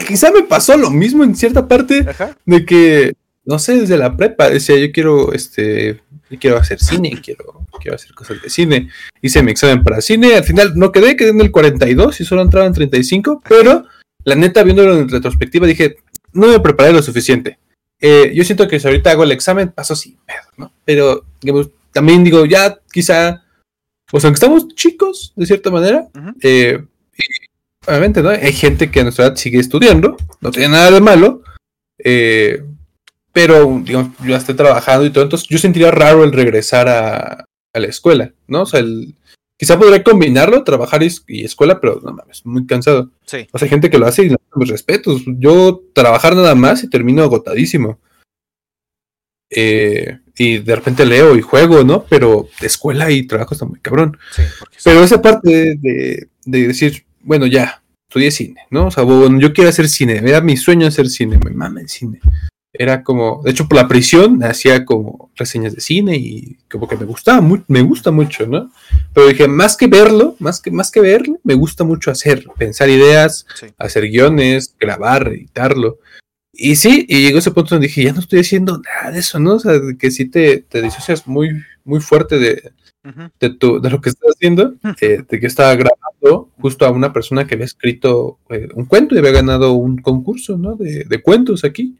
Quizá me pasó lo mismo en cierta parte de que, no sé, desde la prepa decía, yo quiero, este, yo quiero hacer cine, quiero, quiero hacer cosas de cine. Hice mi examen para cine, al final no quedé, quedé en el 42 y solo entraba en 35, pero la neta, viéndolo en retrospectiva, dije, no me preparé lo suficiente. Eh, yo siento que si ahorita hago el examen, paso sin pedo, ¿no? Pero también digo, ya quizá, pues aunque estamos chicos, de cierta manera, eh, obviamente, ¿no? Hay gente que a nuestra edad sigue estudiando, no tiene nada de malo, eh, pero, digamos, yo ya estoy trabajando y todo, entonces yo sentiría raro el regresar a, a la escuela, ¿no? O sea, el, Quizá podría combinarlo, trabajar y, escuela, pero no mames, muy cansado. Sí. O sea, hay gente que lo hace y no mis respetos. Yo trabajar nada más y termino agotadísimo. Eh, y de repente leo y juego, ¿no? Pero escuela y trabajo está muy cabrón. Sí, pero esa parte de, decir, bueno, ya, estudié cine, ¿no? O sea, bueno, yo quiero hacer cine, era mi sueño hacer cine, me mama el cine era como, de hecho por la prisión hacía como reseñas de cine y como que me gustaba me gusta mucho, ¿no? Pero dije, más que verlo, más que, más que verlo, me gusta mucho hacer, pensar ideas, hacer guiones, grabar, editarlo. Y sí, y llegó ese punto donde dije, ya no estoy haciendo nada de eso, ¿no? O sea, que sí te, te disocias muy, muy fuerte de, de, tu, de lo que estás haciendo, eh, de que estaba grabando justo a una persona que había escrito eh, un cuento y había ganado un concurso, ¿no? De, de cuentos aquí.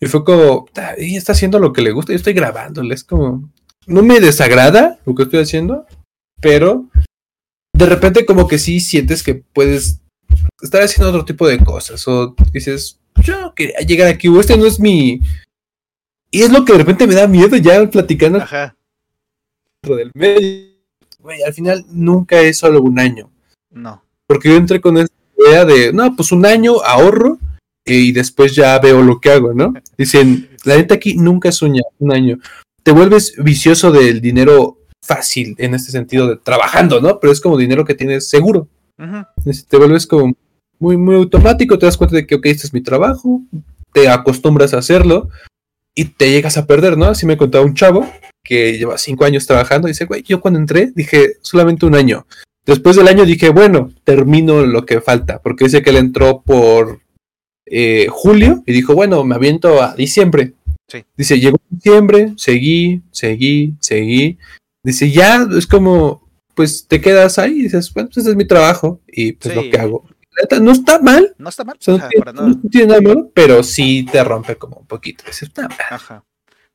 Y fue como, ella está haciendo lo que le gusta, yo estoy grabándole, es como, no me desagrada lo que estoy haciendo, pero de repente como que sí sientes que puedes estar haciendo otro tipo de cosas, o dices, yo quería llegar aquí, o este no es mi... Y es lo que de repente me da miedo ya platicando Ajá. Dentro del medio. Güey, al final nunca es solo un año. No. Porque yo entré con esta idea de, no, pues un año ahorro y después ya veo lo que hago, ¿no? Dicen, la neta aquí nunca es un, año. Te vuelves vicioso del dinero fácil en este sentido de trabajando, ¿no? Pero es como dinero que tienes seguro. Te vuelves como muy, muy automático, te das cuenta de que, ok, este es mi trabajo, te acostumbras a hacerlo y te llegas a perder, ¿no? Así me contaba un chavo que lleva cinco años trabajando dice, güey, yo cuando entré dije solamente un año. Después del año dije, bueno, termino lo que falta, porque dice que él entró por eh, julio y dijo, bueno, me aviento a diciembre. Dice, llegó diciembre, seguí, seguí, seguí. Dice, ya es como, pues te quedas ahí y dices, bueno, pues este es mi trabajo y pues lo que hago. No está mal. No está mal. no, tiene, nada malo, pero sí te rompe como un poquito. Ajá.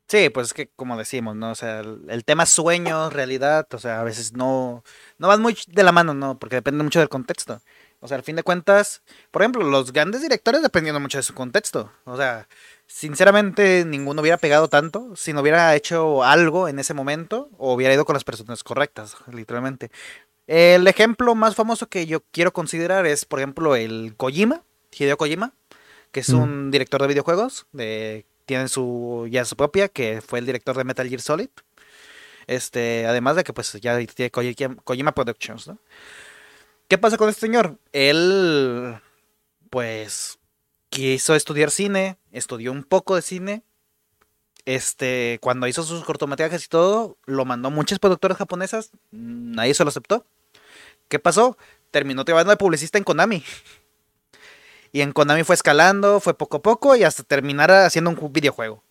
Sí, pues es que como decimos, ¿no? O sea, el, tema sueño, realidad, o sea, a veces no, no van muy de la mano, ¿no? Porque depende mucho del contexto. O sea, al fin de cuentas, por ejemplo, los grandes directores dependiendo mucho de su contexto. O sea, sinceramente ninguno hubiera pegado tanto si no hubiera hecho algo en ese momento o hubiera ido con las personas correctas, literalmente. El ejemplo más famoso que yo quiero considerar es, por ejemplo, el Kojima, Hideo Kojima, que es un director de videojuegos, de, tiene su ya su propia, que fue el director de Metal Gear Solid. Este, además de que pues ya tiene Kojima Productions, ¿no? ¿Qué pasa con este señor? Él, pues, quiso estudiar cine, estudió un poco de cine. Este, cuando hizo sus cortometrajes y todo, lo mandó a muchas productoras japonesas, nadie se lo aceptó. ¿Qué pasó? Terminó trabajando de publicista en Konami. Y en Konami fue escalando, fue poco a poco y hasta terminar haciendo un videojuego.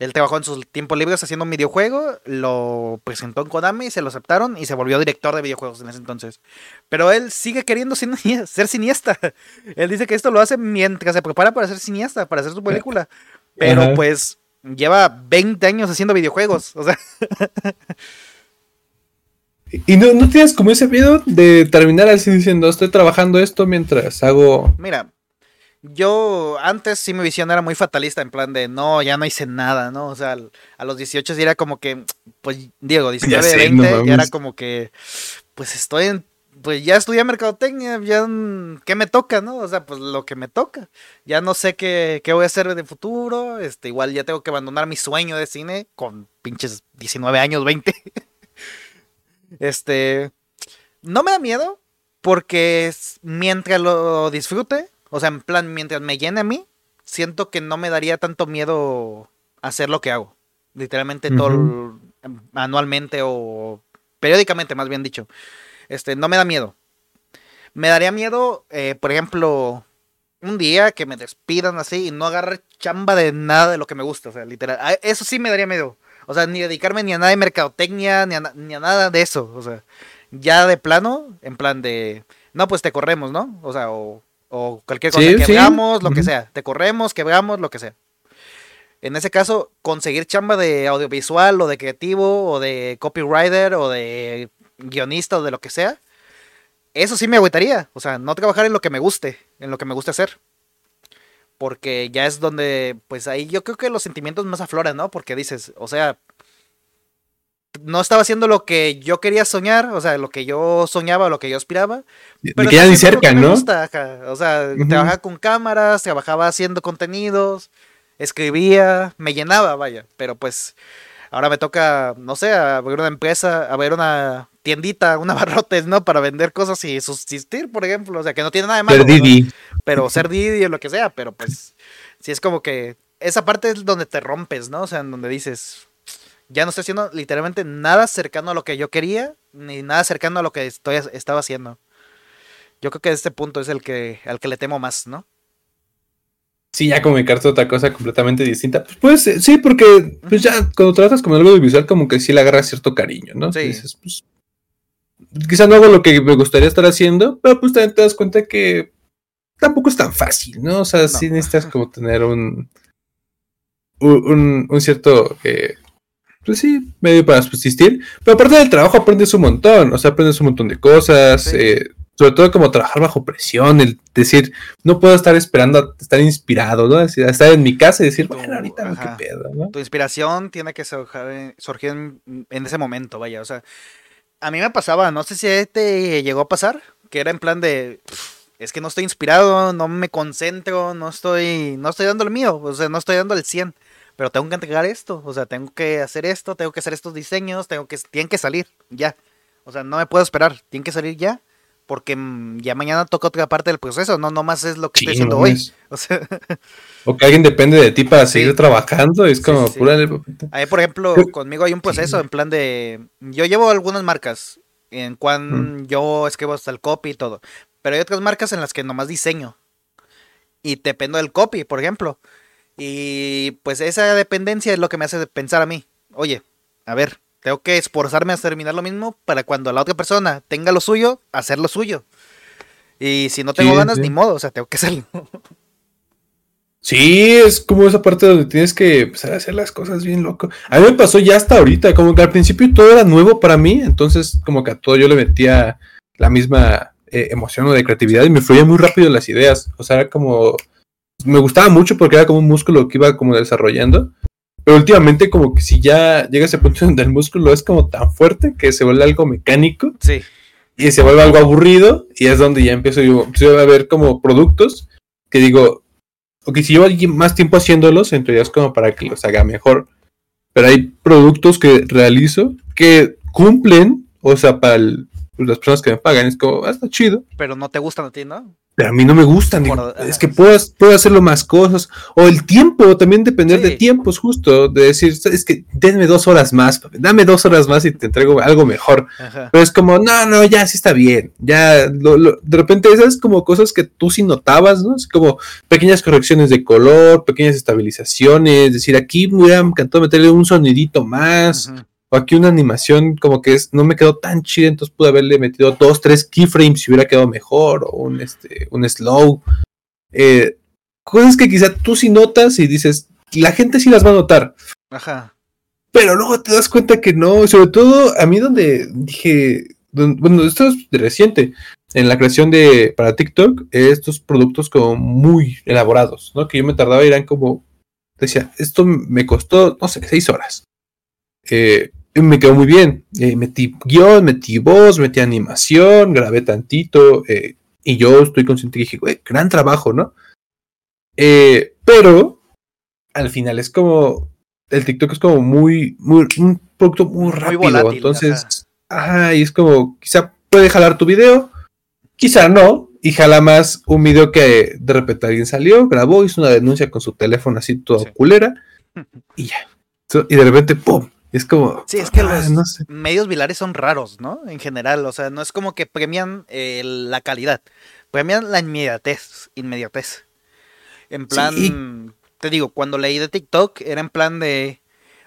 Él trabajó en sus tiempos libres haciendo un videojuego, lo presentó en Konami, se lo aceptaron y se volvió director de videojuegos en ese entonces. Pero él sigue queriendo ser cineasta. Él dice que esto lo hace mientras se prepara para ser cineasta, para hacer su película. Pero pues lleva 20 años haciendo videojuegos. O sea. ¿Y no, no tienes como ese miedo de terminar así diciendo, estoy trabajando esto mientras hago... Mira, yo antes sí mi visión era muy fatalista, en plan de no, ya no hice nada, ¿no? O sea, a los 18 sí era como que, pues, Diego, 19, ya 20, ya era como que, pues estoy en, pues ya estudié mercadotecnia, ya, ¿qué me toca, no? O sea, pues lo que me toca. Ya no sé qué, qué voy a hacer de futuro, este, igual ya tengo que abandonar mi sueño de cine con pinches 19 años, 20. este, no me da miedo, porque mientras lo disfrute, o sea, en plan, mientras me llene a mí, siento que no me daría tanto miedo hacer lo que hago. Literalmente todo anualmente o periódicamente, más bien dicho. Este, no me da miedo. Me daría miedo, eh, por ejemplo, un día que me despidan así y no agarre chamba de nada de lo que me gusta, o sea, literal. Eso sí me daría miedo. O sea, ni dedicarme ni a nada de mercadotecnia, ni a, ni a nada de eso. O sea, ya de plano, en plan de, no, pues te corremos, ¿no? O sea, o, cualquier cosa, que hagamos, lo que sea, te corremos, que hagamos, lo que sea. En ese caso, conseguir chamba de audiovisual o de creativo o de copywriter o de guionista o de lo que sea, eso sí me agüitaría. O sea, no trabajar en lo que me guste, en lo que me guste hacer. Porque ya es donde, pues ahí yo creo que los sentimientos más afloran, ¿no? Porque dices, o sea, no estaba haciendo lo que yo quería soñar, o sea, lo que yo soñaba, lo que yo aspiraba. Pero ya ni cerca, ¿no? o sea, trabajaba con cámaras, trabajaba haciendo contenidos, escribía, me llenaba, vaya. Pero pues Ahora me toca, no sé, a ver una empresa, a ver una tiendita, una barrotes, ¿no? Para vender cosas y subsistir, por ejemplo. O sea, que no tiene nada de malo. Ser Didi. Pero ser Didi o lo que sea, pero pues, sí es como que esa parte es donde te rompes, ¿no? O sea, en donde dices, ya no estoy haciendo literalmente nada cercano a lo que yo quería, ni nada cercano a lo que estoy, estaba haciendo. Yo creo que este punto es el que, al que le temo más, ¿no? sí, ya comunicarte otra cosa completamente distinta. Pues, pues sí, porque pues ya cuando tratas con algo visual, como que sí le agarras cierto cariño, ¿no? Sí. Dices, pues, quizá no hago lo que me gustaría estar haciendo, pero pues también te das cuenta que tampoco es tan fácil, ¿no? O sea, sí necesitas como tener un, un, un cierto, eh, pues sí, medio para subsistir. Pero aparte del trabajo aprendes un montón, o sea, aprendes un montón de cosas, eh, sobre todo como trabajar bajo presión, el decir, no puedo estar esperando a estar inspirado, ¿no? estar en mi casa y decir, bueno, ahorita qué pedo, ¿no? Tu inspiración tiene que surgir en, ese momento, vaya, o sea, a mí me pasaba, no sé si te llegó a pasar, que era en plan de, es que no estoy inspirado, no me concentro, no estoy, no estoy dando el mío, o sea, no estoy dando el 100, pero tengo que entregar esto, o sea, tengo que hacer esto, tengo que hacer estos diseños, tengo que, tienen que salir, ya. O sea, no me puedo esperar, tienen que salir ya porque mm, ya mañana toca otra parte del proceso, no nomás es lo que estoy haciendo hoy. O, que alguien depende de ti para seguir trabajando, es como Ahí, por ejemplo, conmigo hay un proceso en plan de yo llevo algunas marcas en cuan yo escribo hasta el copy y todo, pero hay otras marcas en las que nomás diseño y dependo del copy, por ejemplo. Y pues esa dependencia es lo que me hace pensar a mí, oye, a ver, tengo que esforzarme a terminar lo mismo para cuando la otra persona tenga lo suyo, hacer lo suyo. Y si no tengo ganas, ni modo, o sea, tengo que hacerlo. Sí, es como esa parte donde tienes que empezar a hacer las cosas bien loco. A mí me pasó ya hasta ahorita, como que al principio todo era nuevo para mí, entonces como que a todo yo le metía la misma eh, emoción o de creatividad y me fluía muy rápido las ideas. O sea, era como... Me gustaba mucho porque era como un músculo que iba como desarrollando. Pero últimamente como que si ya llega a ese punto donde el músculo es como tan fuerte que se vuelve algo mecánico. Sí. Y se vuelve algo aburrido y es donde ya empiezo yo, a ver como productos que digo, ok, si llevo más tiempo haciéndolos, entonces es como para que los haga mejor. Pero hay productos que realizo que cumplen, o sea, para las personas que me pagan, es como, ah, está chido. Pero no te gustan a ti, ¿no? Pero a mí no me gustan. es que puedo, puedo hacerlo más cosas. O el tiempo, también depender de tiempos, justo. De decir, es que denme dos horas más, dame dos horas más y te entrego algo mejor. Pero es como, no, no, ya sí está bien. Ya, de repente esas como cosas que tú sí notabas, ¿no? Es como pequeñas correcciones de color, pequeñas estabilizaciones. Es decir, aquí me hubiera encantado meterle un sonidito más. O aquí una animación como que es, no me quedó tan chida, entonces pude haberle metido dos, tres keyframes si hubiera quedado mejor, o un, este, un slow. Eh, cosas que quizá tú sí notas y dices, la gente sí las va a notar. Ajá. Pero luego te das cuenta que no, sobre todo a mí donde dije, bueno, esto es reciente, en la creación de, para TikTok, estos productos como muy elaborados, ¿no? Que yo me tardaba, eran como, decía, esto me costó, no sé, seis horas. Eh, me quedó muy bien. Eh, metí guion, metí voz, metí animación, grabé tantito. Eh, y yo estoy consciente que dije, güey, gran trabajo, ¿no? Eh, pero al final es como. El TikTok es como muy. muy un producto muy rápido. entonces. Ajá. y es como. Quizá puede jalar tu video. Quizá no. Y jala más un video que de repente alguien salió, grabó, hizo una denuncia con su teléfono así toda culera. Y ya. Y de repente, ¡pum! Es como. Sí, es que ah, los medios vilares son raros, ¿no? En general, o sea, no es como que premian eh, la calidad, premian la inmediatez. Inmediatez. En plan, te digo, cuando leí de TikTok era en plan de,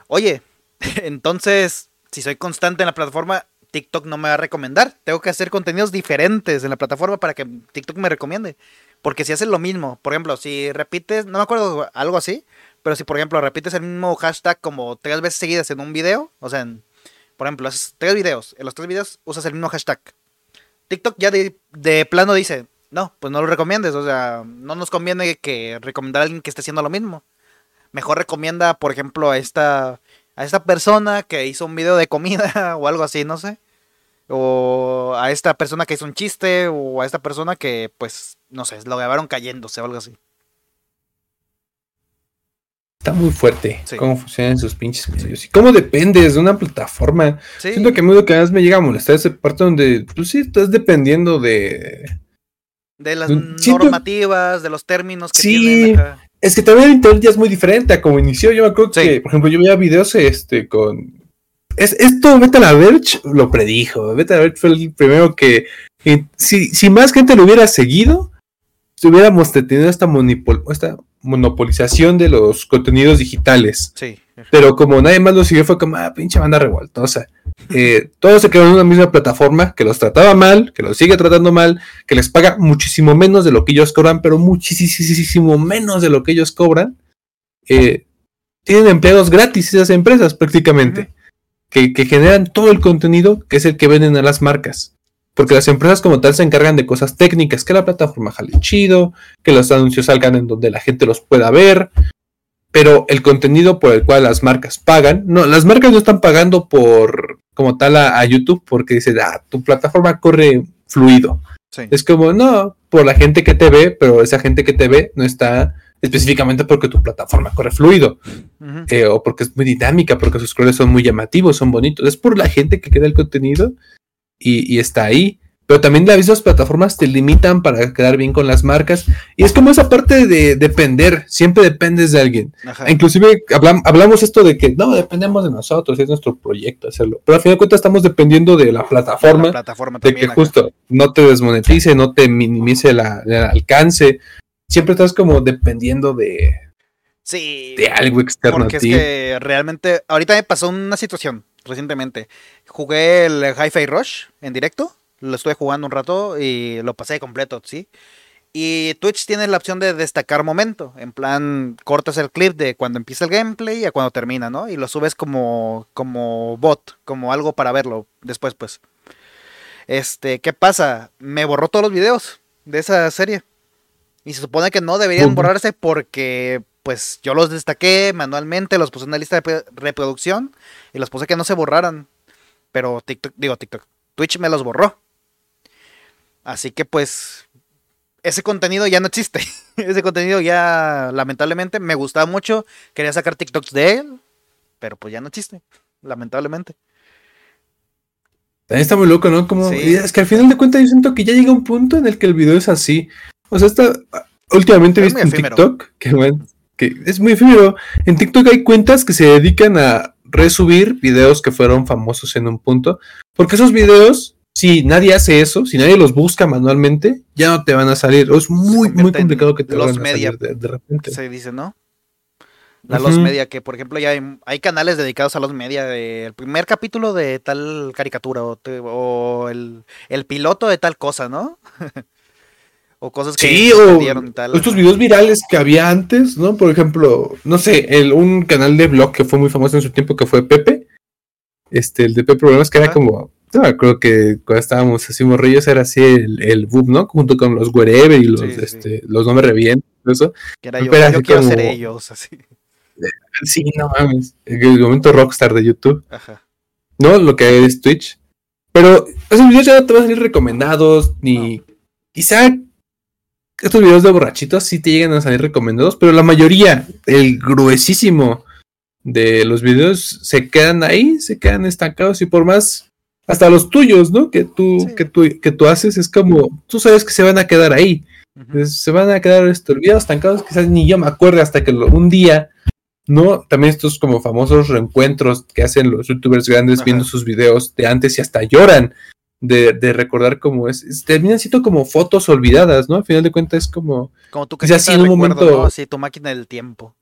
oye, entonces, si soy constante en la plataforma, TikTok no me va a recomendar. Tengo que hacer contenidos diferentes en la plataforma para que TikTok me recomiende. Porque si haces lo mismo, por ejemplo, si repites, no me acuerdo algo así, pero si por ejemplo repites el mismo hashtag como tres veces seguidas en un video, o sea, por ejemplo, haces tres videos, en los tres videos usas el mismo hashtag. TikTok ya de, de plano dice, no, pues no lo recomiendes, o sea, no nos conviene que recomendar a alguien que esté haciendo lo mismo. Mejor recomienda, por ejemplo, a esta a esta persona que hizo un video de comida o algo así, no sé. O a esta persona que hizo un chiste o a esta persona que, pues, no sé, lo grabaron cayéndose o algo así. Está muy fuerte cómo funcionan esos pinches medios. ¿Y cómo dependes de una plataforma? Siento que a mí lo que más me llega a molestar es esa parte donde, pues sí, estás dependiendo de... De las normativas, de los términos que sí, es que también el internet ya es muy diferente a como inició. Yo me acuerdo que, por ejemplo, yo veía videos este con. Es, esto Metal Verge lo predijo. Metal Verge fue el primero que. si, si más gente lo hubiera seguido, si hubiéramos tenido esta, esta monopolización de los contenidos digitales. Sí. Pero como nadie más lo siguió, fue como, ah, pinche banda revoltosa. Eh, todos se quedaron en una misma plataforma que los trataba mal, que los sigue tratando mal, que les paga muchísimo menos de lo que ellos cobran, pero muchísimo menos de lo que ellos cobran. Eh, tienen empleados gratis esas empresas prácticamente, que, que generan todo el contenido que es el que venden a las marcas. Porque las empresas como tal se encargan de cosas técnicas, que la plataforma jale chido, que los anuncios salgan en donde la gente los pueda ver, pero el contenido por el cual las marcas pagan, no, las marcas no están pagando por como tal a, YouTube porque dice, ah, tu plataforma corre fluido. Es como, no, por la gente que te ve, pero esa gente que te ve no está específicamente porque tu plataforma corre fluido, eh, o porque es muy dinámica, porque sus colores son muy llamativos, son bonitos, es por la gente que queda el contenido y, y está ahí. Pero también las mismas plataformas te limitan para quedar bien con las marcas. Y es como esa parte de depender, siempre dependes de alguien. Inclusive hablamos esto de que no, dependemos de nosotros, es nuestro proyecto hacerlo. Pero al final de cuentas estamos dependiendo de la plataforma, de que justo no te desmonetice, no te minimice el alcance. Siempre estás como dependiendo de, sí, de algo externo. Porque es que realmente, ahorita me pasó una situación recientemente. Jugué el Hi-Fi Rush en directo lo estuve jugando un rato y lo pasé completo, ¿sí? Y Twitch tiene la opción de destacar momento. En plan, cortas el clip de cuando empieza el gameplay a cuando termina, ¿no? Y lo subes como, como bot, como algo para verlo después, pues. Este, ¿qué pasa? Me borró todos los videos de esa serie. Y se supone que no deberían borrarse porque, pues, yo los destaqué manualmente, los puse en la lista de reproducción y los puse que no se borraran. Pero TikTok, digo TikTok, Twitch me los borró. Así que pues ese contenido ya no existe. ese contenido ya lamentablemente me gustaba mucho. Quería sacar TikToks de él, pero pues ya no existe, lamentablemente. También está muy loco, ¿no? Como, Es que al final de cuentas yo siento que ya llega un punto en el que el video es así. O sea, está, últimamente he visto en TikTok que, que es muy efímero. En TikTok hay cuentas que se dedican a resubir videos que fueron famosos en un punto. Porque esos videos si nadie hace eso, si nadie los busca manualmente, ya no te van a salir. Es muy, muy complicado que te los media, de, repente. Se dice, ¿no? La los media, que por ejemplo ya hay, canales dedicados a los media, del primer capítulo de tal caricatura o, el, piloto de tal cosa, ¿no? o cosas que sí, o estos videos virales que había antes, ¿no? Por ejemplo, no sé, el, un canal de blog que fue muy famoso en su tiempo que fue Pepe, este, el de Pepe Problemas, que era como creo que cuando estábamos así morrillos era así el, el boom, ¿no? Junto con los wherever y los, este, los no me revientan, eso. Que era yo, yo quiero ser ellos, así. Sí, no mames. El momento rockstar de YouTube. Ajá. ¿No? Lo que es Twitch. Pero esos videos ya no te van a salir recomendados, ni. Quizá estos videos de borrachitos sí te llegan a salir recomendados, pero la mayoría, el gruesísimo de los videos se quedan ahí, se quedan estancados y por más hasta los tuyos, ¿no? Que tú, que tú, que tú haces, es como, tú sabes que se van a quedar ahí. Se van a quedar estorbiados, estancados, quizás ni yo me acuerdo hasta que un día, ¿no? También estos como famosos reencuentros que hacen los youtubers grandes viendo sus videos de antes y hasta lloran de, de recordar cómo es, es- terminan siendo como fotos olvidadas, ¿no? Al final de cuentas es como, Como sea, sí, en un recuerdo, momento- ¿no? Sí, tu máquina del tiempo.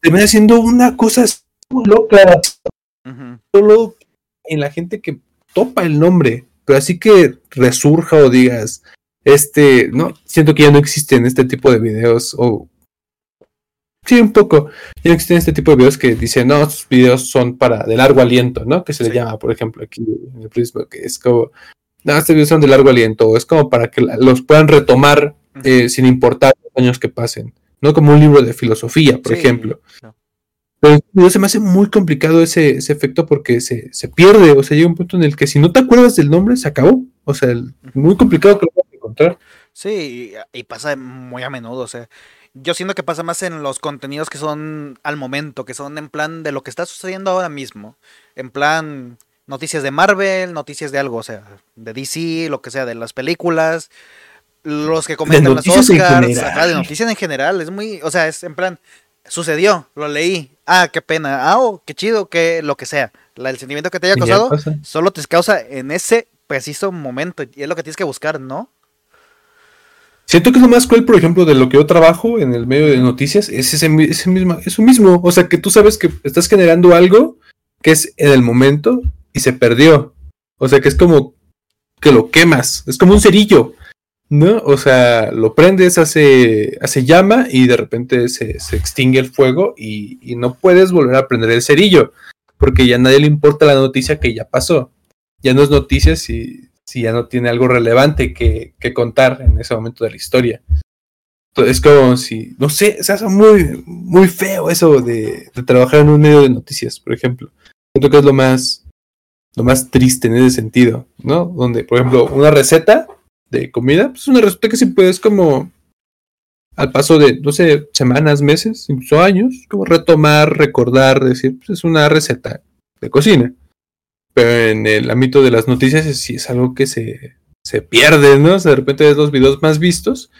termina siendo una cosa loca, Ujú. solo en la gente que topa el nombre, pero así que resurja o digas, este, no, siento que ya no existen este tipo de videos o... Sí, un poco. Ya no existen este tipo de videos que dicen, no, estos videos son para de largo aliento, ¿no? Que se le Sí. llama, por ejemplo, aquí en el Prisma, que es como, no, estos videos son de largo aliento, o es como para que los puedan retomar eh, sin importar los años que pasen, ¿no? Como un libro de filosofía, por Sí, ejemplo. no. Pero en este video se me hace muy complicado ese, ese efecto porque se, se pierde, o sea, llega un punto en el que si no te acuerdas del nombre, se acabó. O sea, el- muy complicado que lo puedas encontrar. Sí, y, y pasa muy a menudo, o sea, yo siento que pasa más en los contenidos que son al momento, que son en plan de lo que está sucediendo ahora mismo, en plan noticias de Marvel, noticias de algo, o sea, de DC, lo que sea, de las películas, los que comentan en Oscars, ajá, de noticias en general, es muy, o sea, es en plan, sucedió, lo leí, ah, qué pena, ah, oh, qué chido, que lo que sea, la, el sentimiento que te haya causado, solo te causa en ese preciso momento, y es lo que tienes que buscar, ¿no? Siento que es lo más cruel, por ejemplo, de lo que yo trabajo en el medio de noticias, es ese, ese mismo, eso mismo. O sea, que tú sabes que estás generando algo que es en el momento y se perdió. O sea, que es como que lo quemas, es como un cerillo, ¿no? O sea, lo prendes, hace, hace llama y de repente se, se extingue el fuego y, y no puedes volver a prender el cerillo, porque ya a nadie le importa la noticia que ya pasó. Ya no es noticia si, si ya no tiene algo relevante que, que contar en ese momento de la historia. Entonces, es como si, no sé, se hace muy, muy feo eso de, de trabajar en un medio de noticias, por ejemplo. Siento que es lo más, lo más triste en ese sentido, ¿no? Donde, por ejemplo, una receta de comida, pues es una receta que si puedes como al paso de, no sé, semanas, meses, incluso años, como retomar, recordar, decir, pues es una receta de cocina. Pero en el ámbito de las noticias es- sí es algo que se, se pierde, ¿no? O sea, de repente ves los videos más vistos.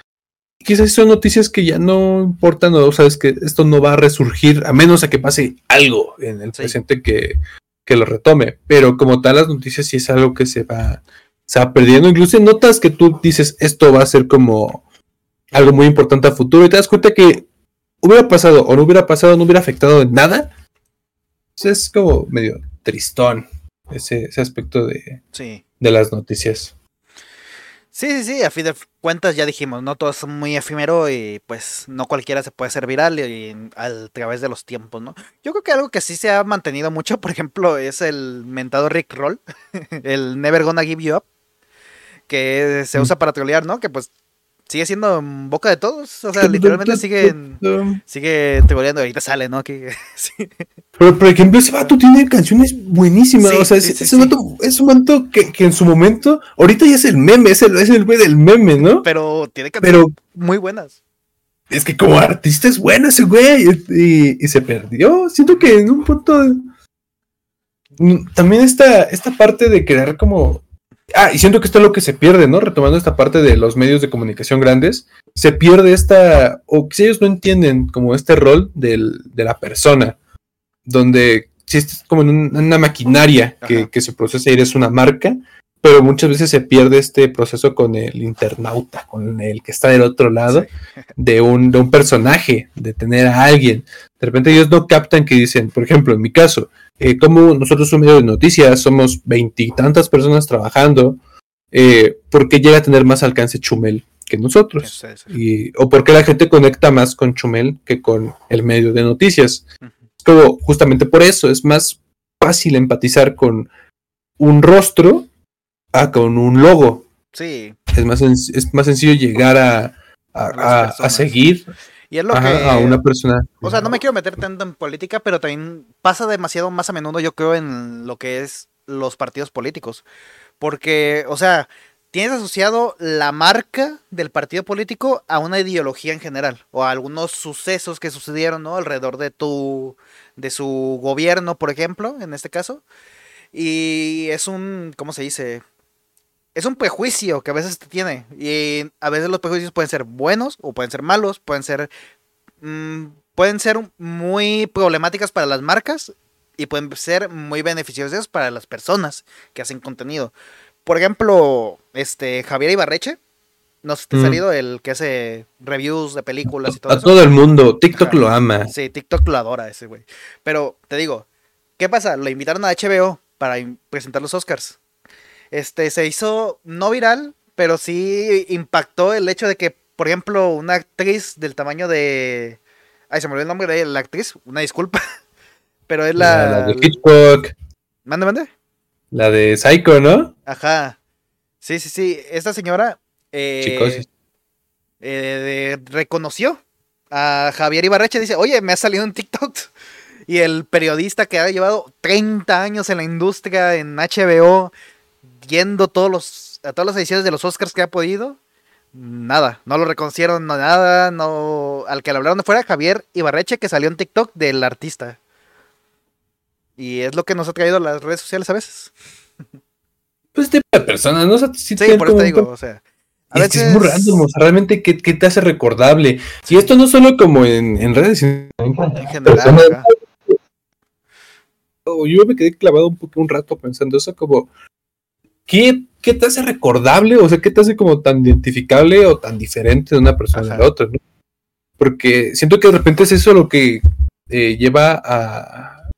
Y quizás son noticias que ya no importan, o sabes que esto no va a resurgir a menos a que pase algo en el Sí. presente que, que lo retome. Pero como tal, las noticias sí es algo que se va, se va perdiendo. Incluso en notas que tú dices esto va a ser como algo muy importante a futuro y te das cuenta que hubiera pasado o no hubiera pasado, no hubiera afectado en nada. Entonces, es como medio tristón ese, ese aspecto de, Sí. de las noticias. Sí, sí, sí, a fin de cuentas ya dijimos, no todo es muy efímero y pues no cualquiera se puede hacer viral y, y a través de los tiempos, ¿no? Yo creo que algo que sí se ha mantenido mucho, por ejemplo, es el mentado Rick Roll, el Never Gonna Give You Up, que se Mm. usa para trolear, ¿no? Que pues sigue siendo en boca de todos, o sea, literalmente sigue, sigue troleando, ahorita sale, ¿no? Que, sí. Pero, por ejemplo, ese vato tiene canciones buenísimas. Sí, o sea, sí, ese, vato es un vato que, que en su momento, ahorita ya es el meme, es el, es el güey del meme, ¿no? Pero tiene canciones Pero muy buenas. es que como artista es bueno ese güey y, se perdió. Siento que en un punto mm, también esta, esta parte de querer como... Ah, y siento que esto es lo que se pierde, ¿no? Retomando esta parte de los medios de comunicación grandes, se pierde esta, o si ellos no entienden como este rol del, de la persona, donde si es como en un- una maquinaria que, que se procesa y eres una marca, pero muchas veces se pierde este proceso con el internauta, con el que está del otro lado Sí. de un, de un personaje, de tener a alguien. De repente ellos no captan que dicen, por ejemplo, en mi caso, eh, como nosotros un medio de noticias, somos veintitantas personas trabajando, eh, ¿por qué llega a tener más alcance Chumel que nosotros? Y, ¿O por qué la gente conecta más con Chumel que con el medio de noticias? Es como justamente por eso, es más fácil empatizar con un rostro a con un logo. Sí, Es más, es más sencillo llegar a, a, a- seguir y es lo ajá, que... a una persona. O sea, no me quiero meter tanto en política, pero también pasa demasiado más a menudo, yo creo, en lo que es los partidos políticos. Porque, o sea, tienes asociado la marca del partido político a una ideología en general, o a algunos sucesos que sucedieron, ¿no? Alrededor de tu, de su gobierno, por ejemplo, en este caso. Y es un, ¿cómo se dice? Es un prejuicio que a veces te tiene. Y a veces los prejuicios pueden ser buenos o pueden ser malos, pueden ser mm, pueden ser muy problemáticas para las marcas y pueden ser muy beneficiosas para las personas que hacen contenido. por ejemplo, este Javier Ibarreche, no sé si te ha Mm. salido el que hace reviews de películas y todo A eso. todo el mundo. TikTok Ajá. lo ama. Sí, TikTok lo adora ese güey. Pero te digo, ¿qué pasa? Lo invitaron a HBO para presentar los Oscars. Este se hizo no viral, pero sí impactó el hecho de que, por ejemplo, una actriz del tamaño de. Ay, se me olvidó el nombre de la actriz, una disculpa. Pero es La, la. de Hitchcock. Mande, mande. La de Psycho, ¿no? Ajá. Sí, sí, sí. Esta señora. eh, eh, reconoció a Javier Ibarreche. Dice, oye, me ha salido en TikTok. Y el periodista que ha llevado 30 años en la industria, en HBO, yendo todos los, a todas las ediciones de los Oscars que ha podido, nada, no lo reconocieron, no, nada, no, al que le hablaron fuera, Javier Ibarreche, que salió en TikTok del artista. Y es lo que nos ha traído las redes sociales a veces. Pues tipo de personas, ¿no? O sea, sí Sí, por eso te un digo, o sea. A Es que veces... es muy random, o sea, realmente, ¿qué, qué te hace recordable? Y esto no solo como en, en redes, sino en En general. Yo me quedé clavado un poco un rato pensando eso, como, ¿qué, ¿qué te hace recordable? O sea, ¿qué te hace como tan identificable o tan diferente de una persona a Ajá. la otra? ¿no? Porque siento que de repente es eso lo que eh, lleva a,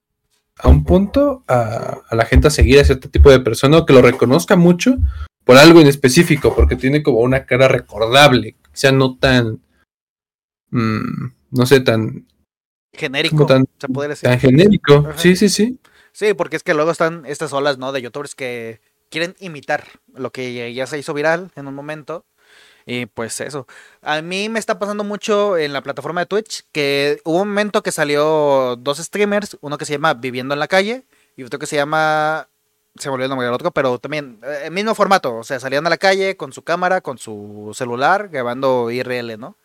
a un punto a, a la gente a seguir a cierto tipo de persona o que lo reconozca mucho por algo en específico, porque tiene como una cara recordable, quizá no tan, mm, no sé, tan, genérico, tan- se podría decir. tan genérico. Ajá. Sí, sí, sí. Sí, porque es que luego están estas olas, ¿no? De youtubers que quieren imitar lo que ya se hizo viral en un momento. Y pues eso. A mí me está pasando mucho en la plataforma de Twitch que hubo un momento que salió dos streamers, uno que se llama Viviendo en la calle y otro que se llama se me olvidó el nombre del otro, pero también eh, el mismo formato, o sea, salían a la calle con su cámara, con su celular, grabando IRL, ¿no?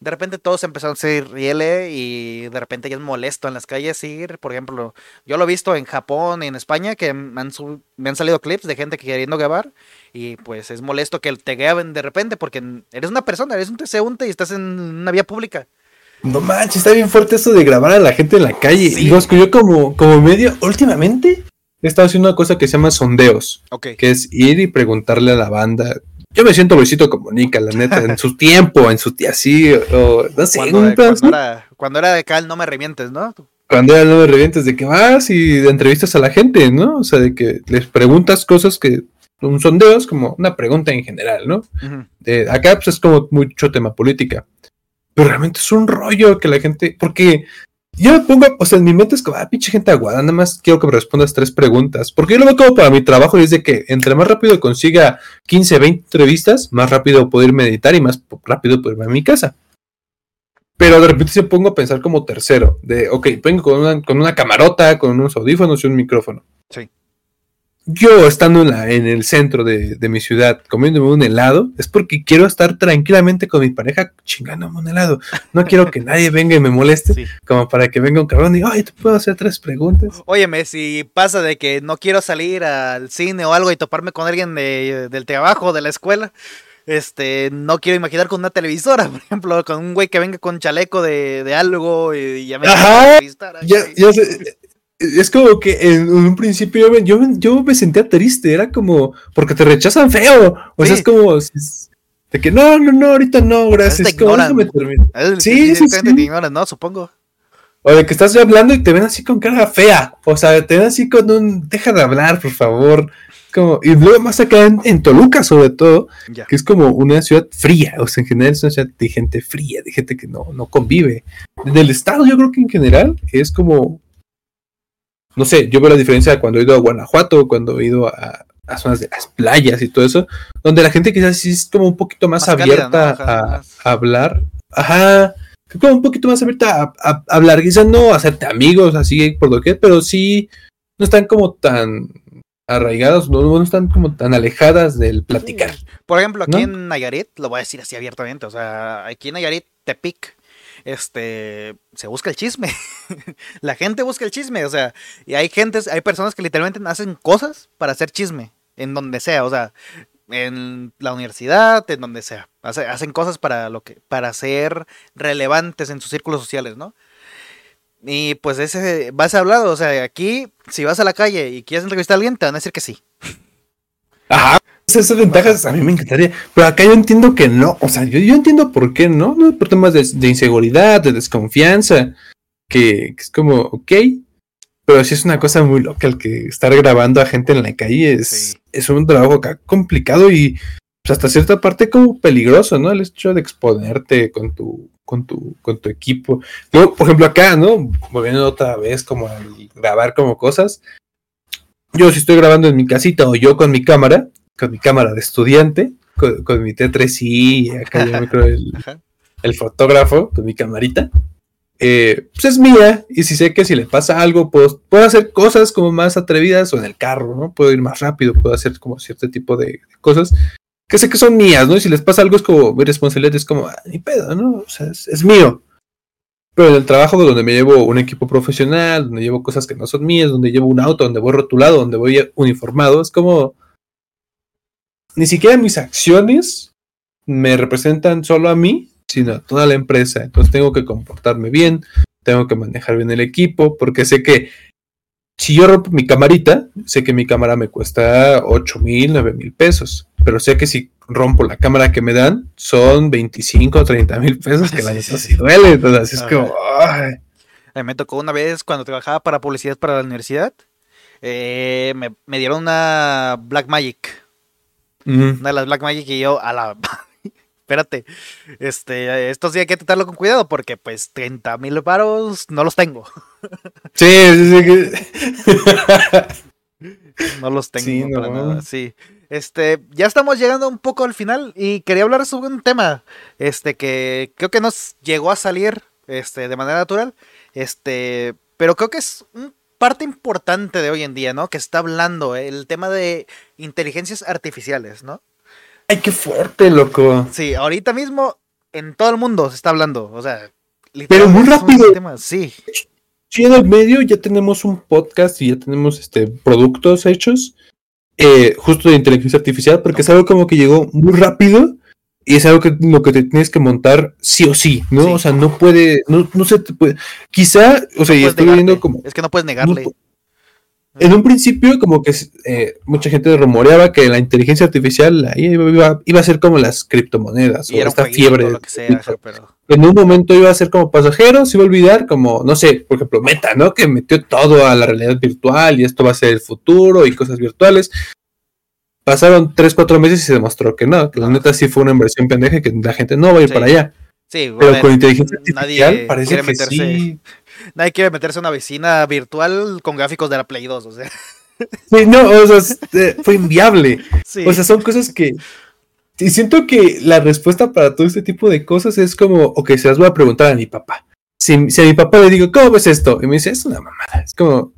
De repente todos empezaron a hacer IRL y de repente ya es molesto en las calles ir, por ejemplo, yo lo he visto en Japón y en España que me han, sub- me han salido clips de gente queriendo grabar y pues es molesto que te graben de repente porque eres una persona, eres un transeúnte y estás en una vía pública. No manches, está bien fuerte eso de grabar a la gente en la calle. Sí. Yo como, como medio, últimamente he estado haciendo una cosa que se llama sondeos, Ok. que es ir y preguntarle a la banda. Yo me siento Luisito Comunica, la neta, en su tiempo, en su tía así, o no sé, Cuando, un cuando era, cuando era de cal no me revientes, ¿no? cuando era el nuevo revientes, de que vas y de entrevistas a la gente, ¿no? O sea, de que les preguntas cosas que son sondeos, como una pregunta en general, ¿no? De acá pues es como mucho tema política. Pero realmente es un rollo que la gente, porque yo me pongo, o sea, en mi mente es como, ah, pinche gente aguada, nada más quiero que me respondas tres preguntas. Porque yo lo veo como para mi trabajo y es de que entre más rápido consiga 15, 20 entrevistas, más rápido puedo ir meditar y más rápido puedo irme a mi casa. Pero de repente se pongo a pensar como tercero, de, ok, vengo con una, con una camarota, con unos audífonos y un micrófono. Sí. Yo estando en, la- en el centro de, de mi ciudad comiéndome un helado, es porque quiero estar tranquilamente con mi pareja chingándome un helado. No quiero que nadie venga y me moleste, Sí. como para que venga un cabrón y, ay, te puedo hacer tres preguntas. Óyeme, si pasa de que no quiero salir al cine o algo y toparme con alguien de- del trabajo, de la escuela, este, no quiero imaginar con una televisora, por ejemplo, con un güey que venga con chaleco de, de algo y ya me Ajá, Ya, ya sé, es como que en un principio yo me, yo, yo me sentía triste, era como, porque te rechazan feo. O sea, es como, es- de que no, no, no, ahorita no, gracias. te ignoran. Sí, sí, sí, te ignoran, ¿no? Supongo. O de que estás hablando y te ven así con cara fea. O sea, te ven así con un, deja de hablar, por favor. Como, y luego más acá en, en Toluca, sobre todo, Ya. que es como una ciudad fría. O sea, en general es una ciudad de gente fría, de gente que no, no convive. En el estado, yo creo que en general es como. No sé, yo veo la diferencia de cuando he ido a Guanajuato, cuando he ido a, a zonas de las playas y todo eso, donde la gente quizás sí es como un poquito más, abierta ¿no? Ajá, a, más- a hablar. Ajá, como un poquito más abierta a, hablar, quizás no hacerte amigos así por lo que, pero sí no están como tan arraigados, no, no están como tan alejadas del platicar. Por ejemplo, aquí ¿No? en Nayarit, lo voy a decir así abiertamente, o sea, aquí en Nayarit, Tepic, este, se busca el chisme. la gente busca el chisme, o sea, y hay gentes, hay personas que literalmente hacen cosas para hacer chisme, en donde sea, o sea, en la universidad, en donde sea. Hace- hacen cosas para lo que, para ser relevantes en sus círculos sociales, ¿no? Y pues ese, vas a hablar, o sea, aquí, si vas a la calle y quieres entrevistar a alguien, te van a decir que sí. Ajá, esas ventajas a mí me encantaría. Pero acá yo entiendo que no. O sea, yo, yo entiendo por qué no. No por temas de, de inseguridad, de desconfianza. Que, que, es como, ok. Pero sí es una cosa muy loca el que estar grabando a gente en la calle es, sí. es un trabajo acá complicado y pues, hasta cierta parte como peligroso, ¿no? El hecho de exponerte con tu, con tu, con tu equipo. Yo, por ejemplo, acá, ¿no? Volviendo otra vez como grabar como cosas. Yo si estoy grabando en mi casita o yo con mi cámara, con mi cámara de estudiante, con, con mi T3i, acá yo me creo el, el, fotógrafo, con mi camarita, eh, pues es mía, y si sé que si le pasa algo, puedo, puedo, hacer cosas como más atrevidas o en el carro, ¿no? Puedo ir más rápido, puedo hacer como cierto tipo de, de cosas que sé que son mías, ¿no? Y si les pasa algo es como mi responsabilidad, es como, ah, ni pedo, ¿no? O sea, es, es mío. Pero en el trabajo donde me llevo un equipo profesional, donde llevo cosas que no son mías, donde llevo un auto, donde voy rotulado, donde voy uniformado, es como ni siquiera mis acciones me representan solo a mí, sino a toda la empresa. Entonces tengo que comportarme bien, tengo que manejar bien el equipo, porque sé que si yo rompo mi camarita, sé que mi cámara me cuesta 8 mil, 9 mil pesos, pero sé que si rompo la cámara que me dan, son 25 o 30 mil pesos, que la neta sí duele. Entonces es como, ay. Me tocó una vez cuando trabajaba para publicidad para la universidad, eh, me, me dieron una Black Magic una de las Black Magic y yo a la espérate, este, esto sí hay que tratarlo con cuidado porque pues 30 mil varos no los tengo. Sí, sí, sí. no los tengo sí, para no. nada, sí. Este, ya estamos llegando un poco al final y quería hablar sobre un tema, este, que creo que nos llegó a salir, este, de manera natural, este, pero creo que es un parte importante de hoy en día, ¿no? Que está hablando, ¿eh? el tema de inteligencias artificiales, ¿no? Ay, qué fuerte, loco. Sí, ahorita mismo en todo el mundo se está hablando, o sea, pero muy rápido. Sí. Sí, en el medio ya tenemos un podcast y ya tenemos este productos hechos eh, justo de inteligencia artificial, porque es algo como que llegó muy rápido y es algo que lo que te tienes que montar sí o sí, ¿no? Sí. O sea, no puede, no, no se te puede. Quizá, o sea, y estoy negarte. viendo como. Es que no puedes negarle. No, en un principio, como que eh, mucha gente rumoreaba que la inteligencia artificial iba, iba a ser como las criptomonedas y o esta fiebre. Lo que sea, pero... En un momento iba a ser como pasajero, se iba a olvidar, como, no sé, por ejemplo, Meta, ¿no? Que metió todo a la realidad virtual y esto va a ser el futuro y cosas virtuales. Pasaron 3, 4 meses y se demostró que no, que la neta sí fue una inversión pendeja y que la gente no va a ir Sí. para allá. Sí, Pero bueno, con inteligencia nadie artificial parece quiere que meterse- sí. Nadie quiere meterse a una vecina virtual con gráficos de la Play 2, o sea. Sí, no, o sea, eh, fue inviable. Sí. O sea, son cosas que. Y siento que la respuesta para todo este tipo de cosas es como, ok, se las voy a preguntar a mi papá. Si, si a mi papá le digo, ¿cómo ves esto? Y me dice, es una mamada. Es como,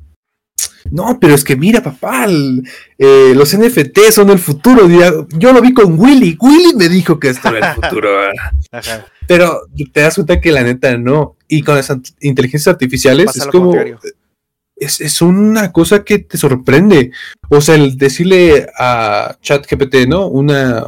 no, pero es que mira, papá, el- eh, los NFT son el futuro. Yo, lo vi con Willy. Willy me dijo que esto era el futuro. Ajá. Pero te das cuenta que la neta no. Y con las inteligencias artificiales Pasa es como. contrario. Es, es una cosa que te sorprende. O sea, el decirle a ChatGPT, ¿no? Una.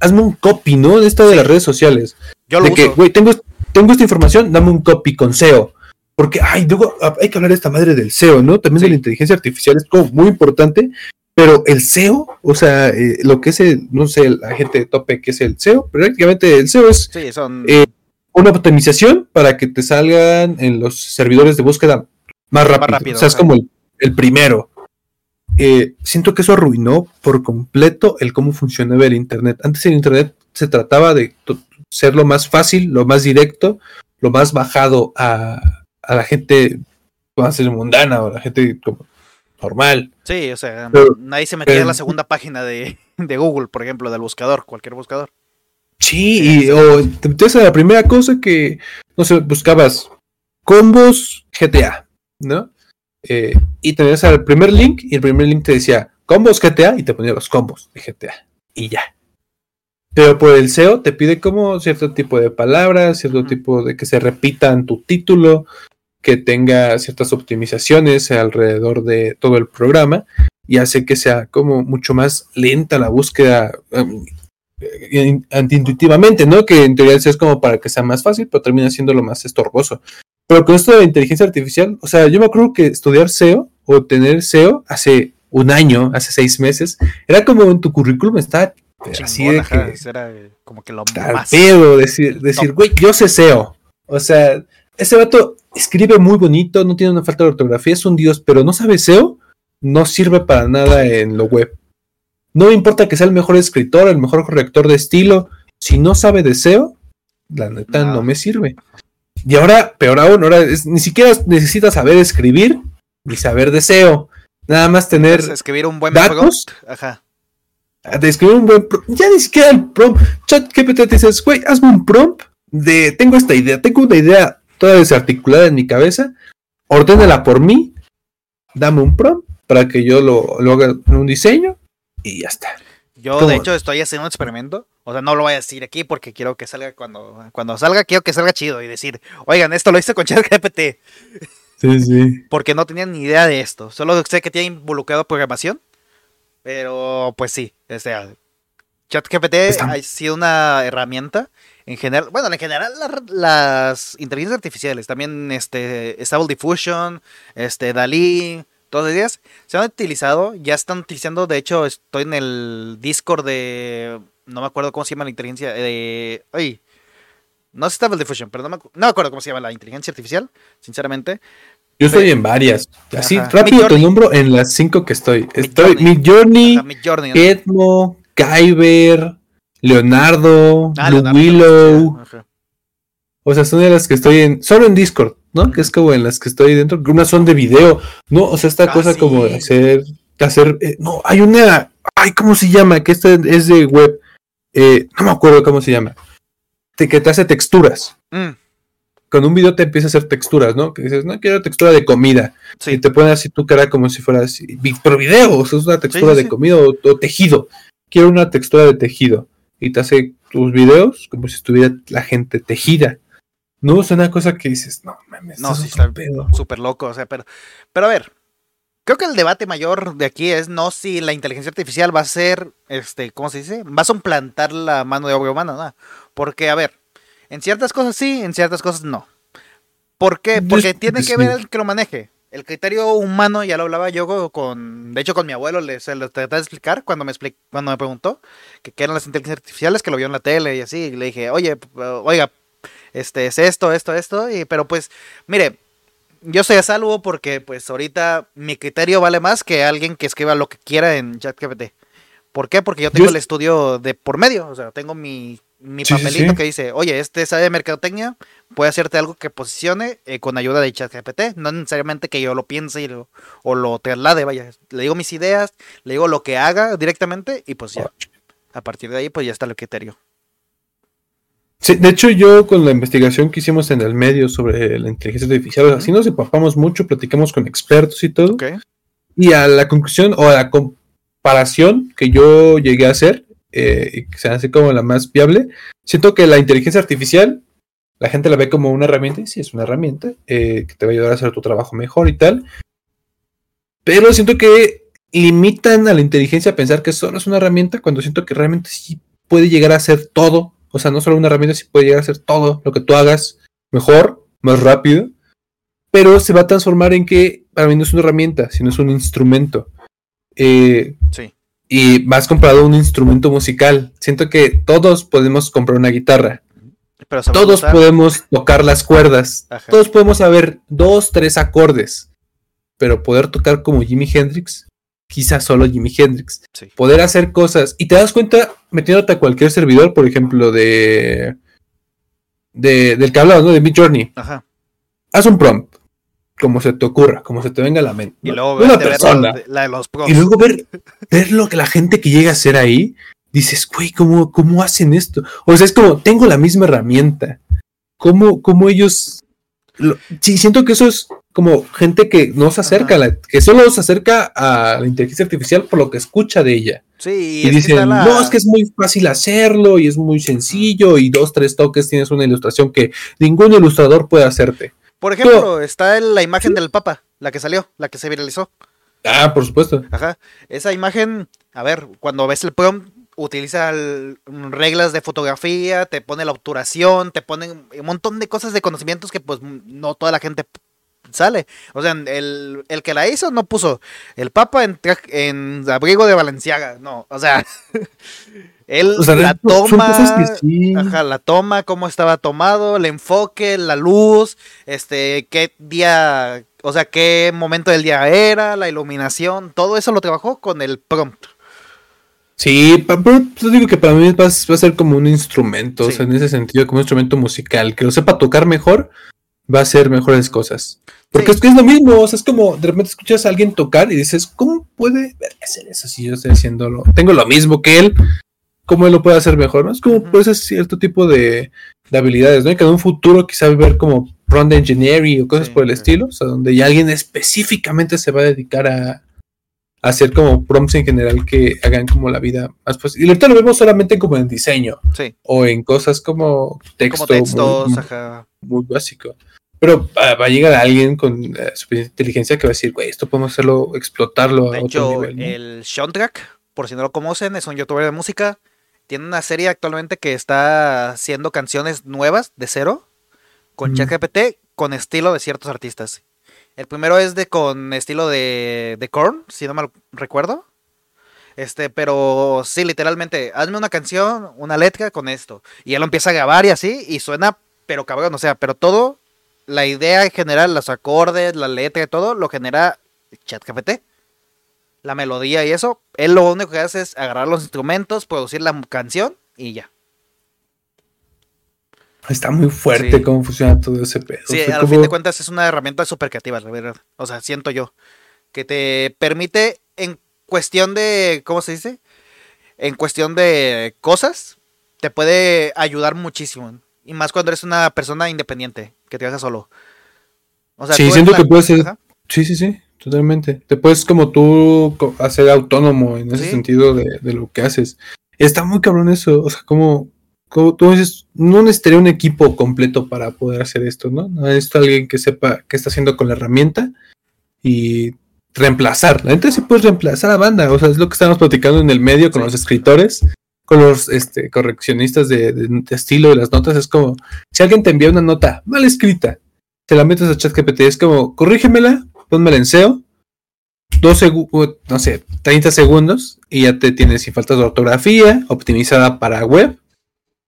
Hazme un copy, ¿no? De esto de las redes sociales. Yo lo de que, güey, tengo, tengo esta información, dame un copy con SEO. Porque, ay, luego ah, hay que hablar de esta madre del SEO, ¿no? También de la inteligencia artificial es como muy importante. Pero el SEO, o sea, eh, lo que es el, no sé, la gente de tope que es el SEO, prácticamente el SEO es Sí, son. eh, una optimización para que te salgan en los servidores de búsqueda más rápido. rápido, o sea, es como el, el primero. Eh, siento que eso arruinó por completo el cómo funcionaba el Internet. Antes el Internet se trataba de ser lo más fácil, lo más directo, lo más bajado a, a la gente, vamos a ser mundana o a la gente como normal. Sí, o sea, Pero- nadie se metía en la segunda página de, de Google, por ejemplo, del buscador, cualquier buscador. Sí, y, o te metías a la primera cosa que, no sé, buscabas combos GTA, ¿no? Eh, y tenías al primer link y el primer link te decía combos GTA y te ponía los combos de GTA y ya. Pero por el SEO te pide como cierto tipo de palabras, cierto tipo de que se repitan tu título, que tenga ciertas optimizaciones alrededor de todo el programa y hace que sea como mucho más lenta la búsqueda eh, antiintuitivamente, ¿no? Que en teoría es como para que sea más fácil, pero termina siendo lo más estorboso. Pero con esto de la inteligencia artificial, o sea, yo me acuerdo que estudiar SEO o tener SEO hace un año, hace seis meses, era como en tu currículum está así de que, era como que lo más pedo, decir, decir, güey, yo sé SEO. O sea, ese vato escribe muy bonito, no tiene una falta de ortografía, es un dios, pero no sabe SEO, no sirve para nada en lo web. No me importa que sea el mejor escritor, el mejor corrector de estilo, si no sabe de SEO, la neta no, me sirve. Y ahora, peor aún, ahora ni siquiera necesitas saber escribir ni saber de SEO. Nada más tener escribir un buen datos. Ajá. De escribir un buen ya ni siquiera el prompt. Chat GPT te dices, güey, hazme un prompt de tengo esta idea, tengo una idea toda desarticulada en mi cabeza, ordénala por mí, dame un prompt para que yo lo, lo haga en un diseño y ya está. Yo, de hecho, estoy haciendo un experimento. O sea, no lo voy a decir aquí porque quiero que salga cuando, cuando salga, quiero que salga chido y decir, oigan, esto lo hice con ChatGPT. Sí, sí. Porque no tenía ni idea de esto. Solo sé que tiene involucrado programación. Pero, pues sí. O sea, ChatGPT ha sido una herramienta. En general, bueno, en general las inteligencias artificiales, también este Stable Diffusion, este Dalí, todos los días se han utilizado, ya están utilizando, de hecho estoy en el Discord de, no me acuerdo cómo se llama la inteligencia, de, ay, no es Stable Diffusion, pero no me, no acuerdo cómo se llama la inteligencia artificial, sinceramente. Yo estoy en varias. Así, rápido te nombro en las cinco que estoy. Estoy Midjourney, Journey, Edmo, Kyber, Leonardo, ah, Willow. O sea, son de las que estoy en. Solo en Discord, ¿no? Que es como en las que estoy dentro. Unas son de video, ¿no? O sea, esta ah, cosa como de hacer. hacer eh, no, hay una. Ay, ¿cómo se llama? Que esta es de web. Eh, no me acuerdo cómo se llama que te hace texturas. Mm. Con un video te empieza a hacer texturas, ¿no? Que dices, no quiero textura de comida. Y te pone así tu cara como si fuera así. Pero video, es una textura de comida o, tejido. Quiero una textura de tejido. Y te hace tus videos como si estuviera la gente tejida. No es una cosa que dices, no mames, no, sí, está súper loco. O sea, pero, pero a ver, creo que el debate mayor de aquí es no si la inteligencia artificial va a ser, este, ¿cómo se dice? Va a suplantar la mano de obra humana, ¿no? Porque, a ver, en ciertas cosas sí, en ciertas cosas no. ¿Por qué? Porque tiene que ver el que lo maneje. El criterio humano, ya lo hablaba yo con, de hecho con mi abuelo, le, se lo traté de explicar cuando me, cuando me preguntó que qué eran las inteligencias artificiales, que lo vio en la tele y así, y le dije, oye, oiga, este, es esto, esto, esto, y, pero pues, mire, yo soy a salvo porque pues ahorita mi criterio vale más que alguien que escriba lo que quiera en ChatGPT. ¿Por qué? Porque yo tengo el estudio de por medio, o sea, tengo mi mi papelito que dice, oye, este sabe de mercadotecnia, puede hacerte algo que posicione eh, con ayuda de ChatGPT, no necesariamente que yo lo piense o lo traslade, vaya, le digo mis ideas, le digo lo que haga directamente y pues ya, a partir de ahí pues ya está el criterio. Sí, de hecho yo con la investigación que hicimos en el medio sobre la inteligencia artificial, así nos empapamos mucho, platicamos con expertos y todo, y a la conclusión o a la comparación que yo llegué a hacer, eh, que sea así como la más viable. Siento que la inteligencia artificial, la gente la ve como una herramienta, y sí es una herramienta, eh, que te va a ayudar a hacer tu trabajo mejor y tal. Pero siento que limitan a la inteligencia a pensar que solo es una herramienta cuando siento que realmente sí puede llegar a hacer todo. O sea, no solo una herramienta, sí puede llegar a hacer todo lo que tú hagas mejor, más rápido. Pero se va a transformar en que para mí no es una herramienta, sino es un instrumento. Eh, sí y vas comprado un instrumento musical. Siento que todos podemos comprar una guitarra. todos podemos tocar las cuerdas. Todos podemos saber dos, tres acordes. Pero poder tocar como Jimi Hendrix, quizás solo Jimi Hendrix. Poder hacer cosas. Y te das cuenta metiéndote a cualquier servidor, por ejemplo, de. de del que hablabas, ¿no? De Mid Journey. Ajá. Haz un prompt como se te ocurra, como se te venga a la mente. Y luego ver, la de los Y luego ver, ver lo que la gente que llega a hacer ahí, dices, güey, ¿cómo, ¿cómo hacen esto? O sea, es como, tengo la misma herramienta. ¿Cómo, cómo ellos... Sí, siento que eso es como gente que no se acerca, la, que solo se acerca a la inteligencia artificial por lo que escucha de ella. Sí, y dicen, no, es que es muy fácil hacerlo y es muy sencillo y dos, tres toques tienes una ilustración que ningún ilustrador puede hacerte. Por ejemplo, está la imagen del Papa, la que salió, la que se viralizó. Ah, por supuesto. Ajá. Esa imagen, a ver, cuando ves el prompt, utiliza reglas de fotografía, te pone la obturación, te ponen un montón de cosas de conocimientos que pues no toda la gente sale. O sea, el, el que la hizo no puso el Papa en, en abrigo de Valenciaga, no, o sea, él la toma, ajá, la toma, cómo estaba tomado, el enfoque, la luz, este, qué día, o sea, qué momento del día era, la iluminación, todo eso lo trabajó con el prompt. Sí, pero digo que para mí va, a ser como un instrumento, o sea, en ese sentido, como un instrumento musical, que lo sepa tocar mejor, va a hacer mejores cosas. Porque es que es lo mismo, o sea, es como de repente escuchas a alguien tocar y dices, ¿cómo puede hacer eso si yo estoy haciéndolo? Tengo lo mismo que él, ¿cómo él lo puede hacer mejor? ¿no? Es como puede ser cierto tipo de, habilidades, ¿no? Y que en un futuro quizá ver como front engineering o cosas por el estilo, o sea, donde ya alguien específicamente se va a dedicar a, hacer como prompts en general que hagan como la vida más posible. Y ahorita lo vemos solamente como en diseño. Sí. O en cosas como texto. Como textos, ajá. muy básico. Pero va, a llegar alguien con eh, suficiente inteligencia que va a decir, güey, esto podemos hacerlo, explotarlo a otro nivel. El Soundtrack, por si no lo conocen, es un youtuber de música. Tiene una serie actualmente que está haciendo canciones nuevas de cero con ChatGPT con estilo de ciertos artistas. El primero es de con estilo de, de Korn, si no mal recuerdo. Este, pero sí, literalmente, hazme una canción, una letra con esto. Y él lo empieza a grabar y así, y suena, pero cabrón, o sea, pero todo la idea en general, los acordes, la letra y todo, lo genera ChatGPT. La melodía y eso, él lo único que hace es agarrar los instrumentos, producir la canción y ya. Está muy fuerte cómo funciona todo ese pedo. Sí, al fin de cuentas es una herramienta súper creativa, la verdad. O sea, siento yo. Que te permite, en cuestión de. ¿Cómo se dice? En cuestión de cosas, te puede ayudar muchísimo. Y más cuando eres una persona independiente, que te hagas solo. O sea, sí, siento que puedes ser. Sí, sí, sí, totalmente. Te puedes como tú hacer autónomo en ese sentido de, lo que haces. Está muy cabrón eso. O sea, como, como tú dices, no necesitaría un equipo completo para poder hacer esto, ¿no? Necesito alguien que sepa qué está haciendo con la herramienta y reemplazar. La gente sí puede reemplazar a banda. O sea, es lo que estamos platicando en el medio con los escritores con los este, correccionistas de, estilo de las notas, es como, si alguien te envía una nota mal escrita, te la metes a ChatGPT, es como, corrígemela, ponmela en SEO, dos no sé, 30 segundos, y ya te tienes sin faltas de ortografía, optimizada para web,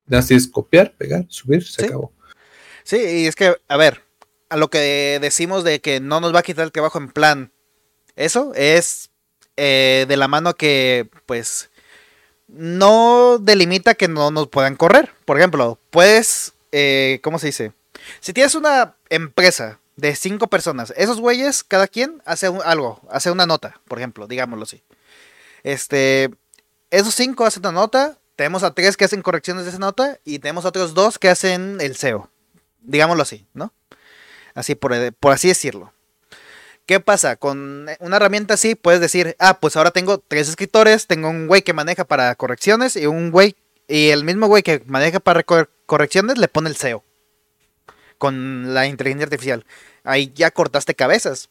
nada tienes copiar, pegar, subir, se acabó. Sí, y es que, a ver, a lo que decimos de que no nos va a quitar el trabajo en plan, eso es eh, de la mano que, pues, no delimita que no nos puedan correr. Por ejemplo, puedes, eh, ¿cómo se dice? Si tienes una empresa de cinco personas, esos güeyes, cada quien hace algo, hace una nota, por ejemplo, digámoslo así. Este, esos cinco hacen una nota, tenemos a tres que hacen correcciones de esa nota y tenemos a otros dos que hacen el SEO, digámoslo así, ¿no? Así por, por así decirlo. ¿Qué pasa? Con una herramienta así puedes decir, ah, pues ahora tengo tres escritores, tengo un güey que maneja para correcciones y un güey, y el mismo güey que maneja para correcciones le pone el SEO con la inteligencia artificial. Ahí ya cortaste cabezas.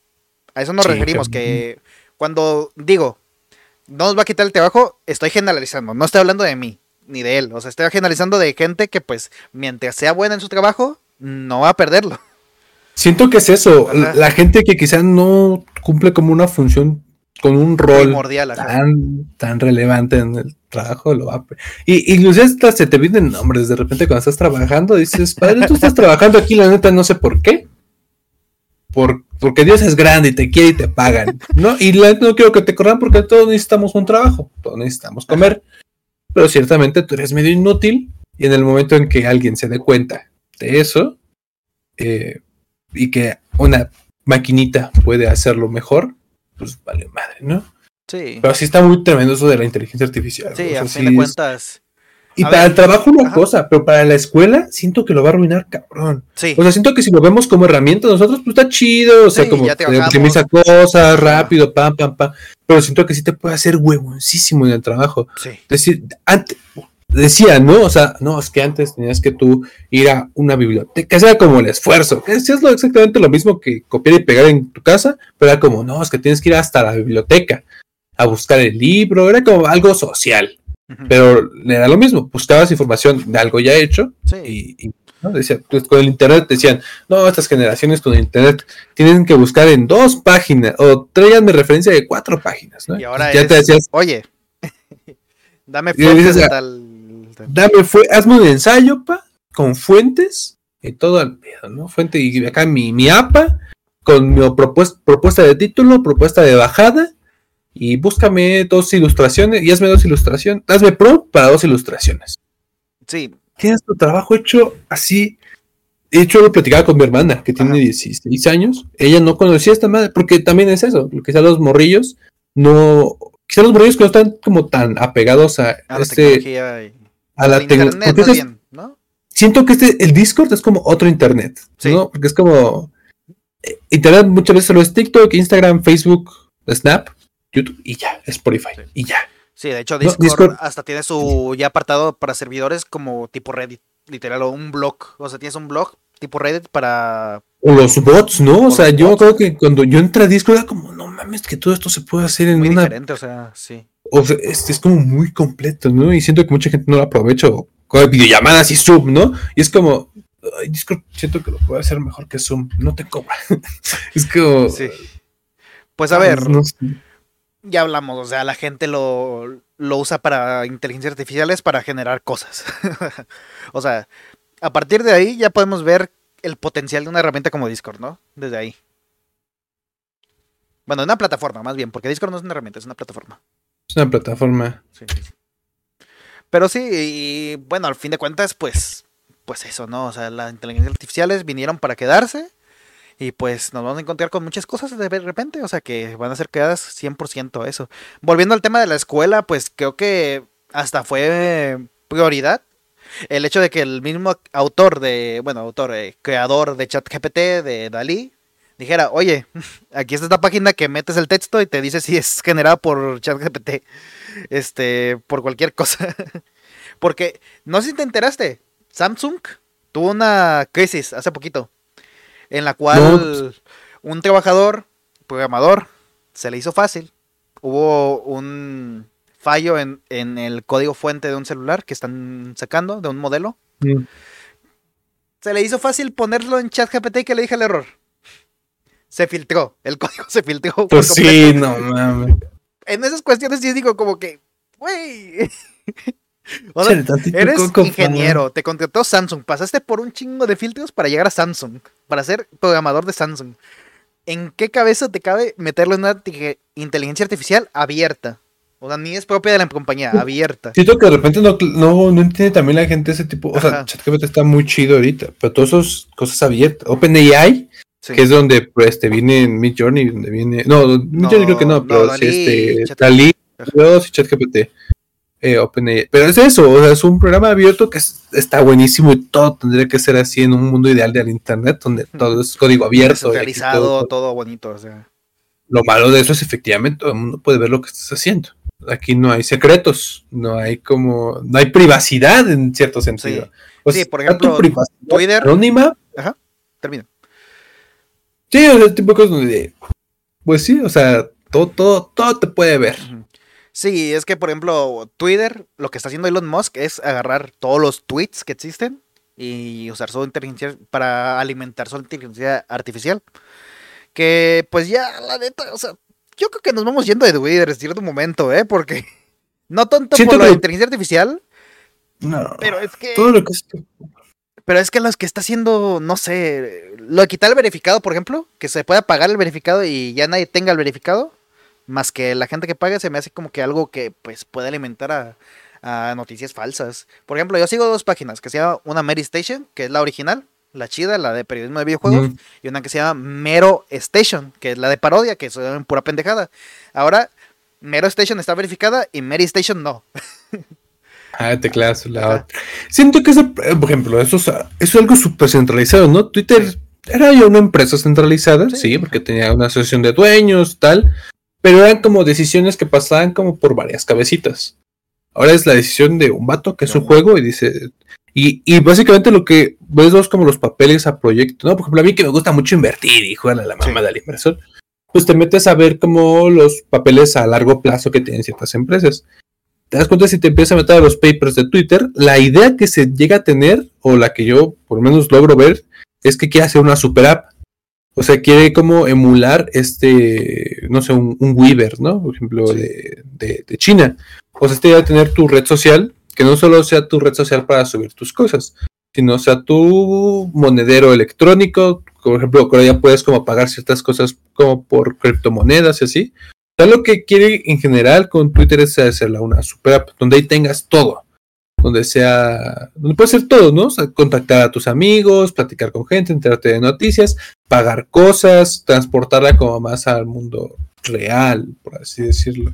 A eso nos referimos, que cuando digo, no nos va a quitar el trabajo, estoy generalizando, no estoy hablando de mí, ni de él, o sea, estoy generalizando de gente que pues mientras sea buena en su trabajo, no va a perderlo. Siento que es eso. La gente que quizás no cumple como una función con un rol tan, tan relevante en el trabajo lo va y incluso hasta se te vienen nombres de repente cuando estás trabajando dices padre tú estás trabajando aquí la neta no sé por qué por, porque Dios es grande y te quiere y te pagan no y la, no quiero que te corran porque todos necesitamos un trabajo todos necesitamos comer pero ciertamente tú eres medio inútil y en el momento en que alguien se dé cuenta de eso eh, y que una maquinita puede hacerlo mejor, pues vale madre, ¿no? Sí. Pero sí está muy tremendo eso de la inteligencia artificial. Sí, a fin de cuentas. Y para el trabajo una cosa, pero para la escuela siento que lo va a arruinar cabrón. Sí. O sea, siento que si lo vemos como herramienta nosotros, pues está chido, o sea, como te optimiza cosas rápido, pam, pam, pam. Pero siento que sí te puede hacer huevoncísimo en el trabajo. Sí. Es decir, antes, decía, ¿no? O sea, no, es que antes tenías que tú ir a una biblioteca, que sea como el esfuerzo, que es lo, exactamente lo mismo que copiar y pegar en tu casa, pero era como, no, es que tienes que ir hasta la biblioteca a buscar el libro, era como algo social, pero era lo mismo, buscabas información de algo ya hecho y, ¿no? Decía, pues, con el internet decían, no, estas generaciones con el internet tienen que buscar en dos páginas, o tráiganme referencia de cuatro páginas, ¿no? Y ahora ya es, te decías, oye, dame Y de dices, dame, fue, hazme un ensayo, pa, con fuentes y todo al pedo, ¿no? Fuente y acá mi, mi APA, con mi propuesta, propuesta de título, propuesta de bajada, y búscame dos ilustraciones, y hazme dos ilustraciones, hazme pro para dos ilustraciones. Sí, Tienes tu trabajo hecho así. De hecho, lo platicaba con mi hermana, que tiene Ajá. 16 años. Ella no conocía esta madre, porque también es eso, que quizá los morrillos no. Quizá los morrillos que no están como tan apegados a, a la este, tecnología y... a la tecnología. siento que este, el Discord es como otro internet, Sí. ¿no? Porque es como. eh, Internet muchas veces solo es TikTok, Instagram, Facebook, Snap, YouTube y ya, Spotify Sí. y ya. Sí, de hecho No, Discord, hasta tiene su ya apartado para servidores como tipo Reddit, literal, o un blog. O sea, tienes un blog tipo Reddit para... O los bots, ¿no? O O sea, yo bots. creo que cuando yo entré a Discord era como, no mames, que todo esto se puede hacer en Muy una. diferente, o sea, sí. O sea, es, es como muy completo, ¿no? Y siento que mucha gente no lo aprovecha con videollamadas y Zoom, ¿no? Y es como, ay, Discord siento que lo puede hacer mejor que Zoom, no te cobra. es como. Sí. Pues a ver, no sé. ya hablamos, o sea, la gente lo, lo usa para inteligencias artificiales para generar cosas. o sea, a partir de ahí ya podemos ver el potencial de una herramienta como Discord, ¿no? Desde ahí. Bueno, una plataforma, más bien, porque Discord no es una herramienta, es una plataforma. Es una plataforma. Sí. Pero sí, y bueno, al fin de cuentas, pues, pues eso, ¿no? O sea, las inteligencias artificiales vinieron para quedarse y pues nos vamos a encontrar con muchas cosas de repente, o sea, que van a ser quedadas 100% a eso. Volviendo al tema de la escuela, pues creo que hasta fue prioridad el hecho de que el mismo autor de, bueno, autor, eh, creador de ChatGPT, de Dalí, dijera, oye, aquí está esta página que metes el texto y te dice si es generado por ChatGPT, este, por cualquier cosa. Porque, no sé si te enteraste, Samsung tuvo una crisis hace poquito, en la cual No, un trabajador, programador, se le hizo fácil. Hubo un fallo en, en el código fuente de un celular que están sacando, de un modelo. Mm. Se le hizo fácil ponerlo en ChatGPT y que le dije el error. Se filtró, el código se filtró. Pues sí, no mames. En esas cuestiones sí digo como que, güey. O sea, eres coco, ingeniero, te contrató Samsung, pasaste por un chingo de filtros para llegar a Samsung, para ser programador de Samsung. ¿En qué cabeza te cabe meterlo en una inteligencia artificial abierta? O sea, ni es propia de la compañía, abierta. Siento que de repente no, no, no entiende también la gente ese tipo. O sea. ChatGPT está muy chido ahorita, pero todas esas cosas abiertas. OpenAI, Sí. que es donde pues, este, viene Mid Journey, donde viene. No, Mid No, Journey creo que no, no, pero Dalí, sí, este, Chat- Dalí, Ajá. Dios y ChatGPT. Eh, OpenAI. Pero es eso, o sea, es un programa abierto que es- está buenísimo y todo tendría que ser así en un mundo ideal del internet, donde todo es código abierto. Descentralizado, todo- todo bonito, o sea. Lo malo de eso es efectivamente todo el mundo puede ver lo que estás haciendo. Aquí no hay secretos, no hay como, no hay privacidad en cierto sentido. Sí. Sí, por tu ejemplo, privacidad Twitter- anónima. Termina. Sí, o sea, tipo de cosas donde, pues sí, o sea, todo, todo, todo te puede ver. Sí, es que por ejemplo, Twitter, lo que está haciendo Elon Musk es agarrar todos los tweets que existen y usar su inteligencia para alimentar su inteligencia artificial. Que pues ya, la neta, o sea, yo creo que nos vamos yendo de Twitter en cierto momento, ¿eh? Porque no tanto Siento por la inteligencia artificial, No, pero es que... todo lo que es Pero es que los que está haciendo, no sé, lo de quitar el verificado, por ejemplo, que se pueda pagar el verificado y ya nadie tenga el verificado, más que la gente que paga, se me hace como que algo que pues puede alimentar a, a noticias falsas. Por ejemplo, yo sigo dos páginas, que se llama una Mary Station, que es la original, la chida, la de periodismo de videojuegos, y una que se llama Mero Station, que es la de parodia, que es pura pendejada. Ahora, Mero Station está verificada y Mary Station no. Ah, la otra. Siento que, eso, eh, por ejemplo, eso es, eso es algo súper centralizado, ¿no? Twitter era ya una empresa centralizada, Sí. sí, porque tenía una asociación de dueños, tal, pero eran como decisiones que pasaban como por varias cabecitas. Ahora es la decisión de un vato que es De un juego y dice... Y, y básicamente lo que ves es como los papeles a proyecto, ¿no? Por ejemplo, a mí que me gusta mucho invertir y jugar a la mamá Sí. del inversor, pues te metes a ver como los papeles a largo plazo que tienen ciertas empresas. Te das cuenta si te empiezas a meter a los papers de Twitter, la idea que se llega a tener, o la que yo por lo menos logro ver, es que quiere hacer una super app. O sea, quiere como emular este, no sé, un, Weaver, ¿no? Por ejemplo, de, de, China. O sea, este a tener tu red social, que no solo sea tu red social para subir tus cosas, sino sea tu monedero electrónico. Por ejemplo, ahora ya puedes como pagar ciertas cosas como por criptomonedas y así. Sea, lo que quiere en general con Twitter es hacerla una super app, donde ahí tengas todo donde sea, donde puede ser todo, ¿no? O sea, contactar a tus amigos, platicar con gente, enterarte de noticias, pagar cosas, transportarla como más al mundo real, por así decirlo.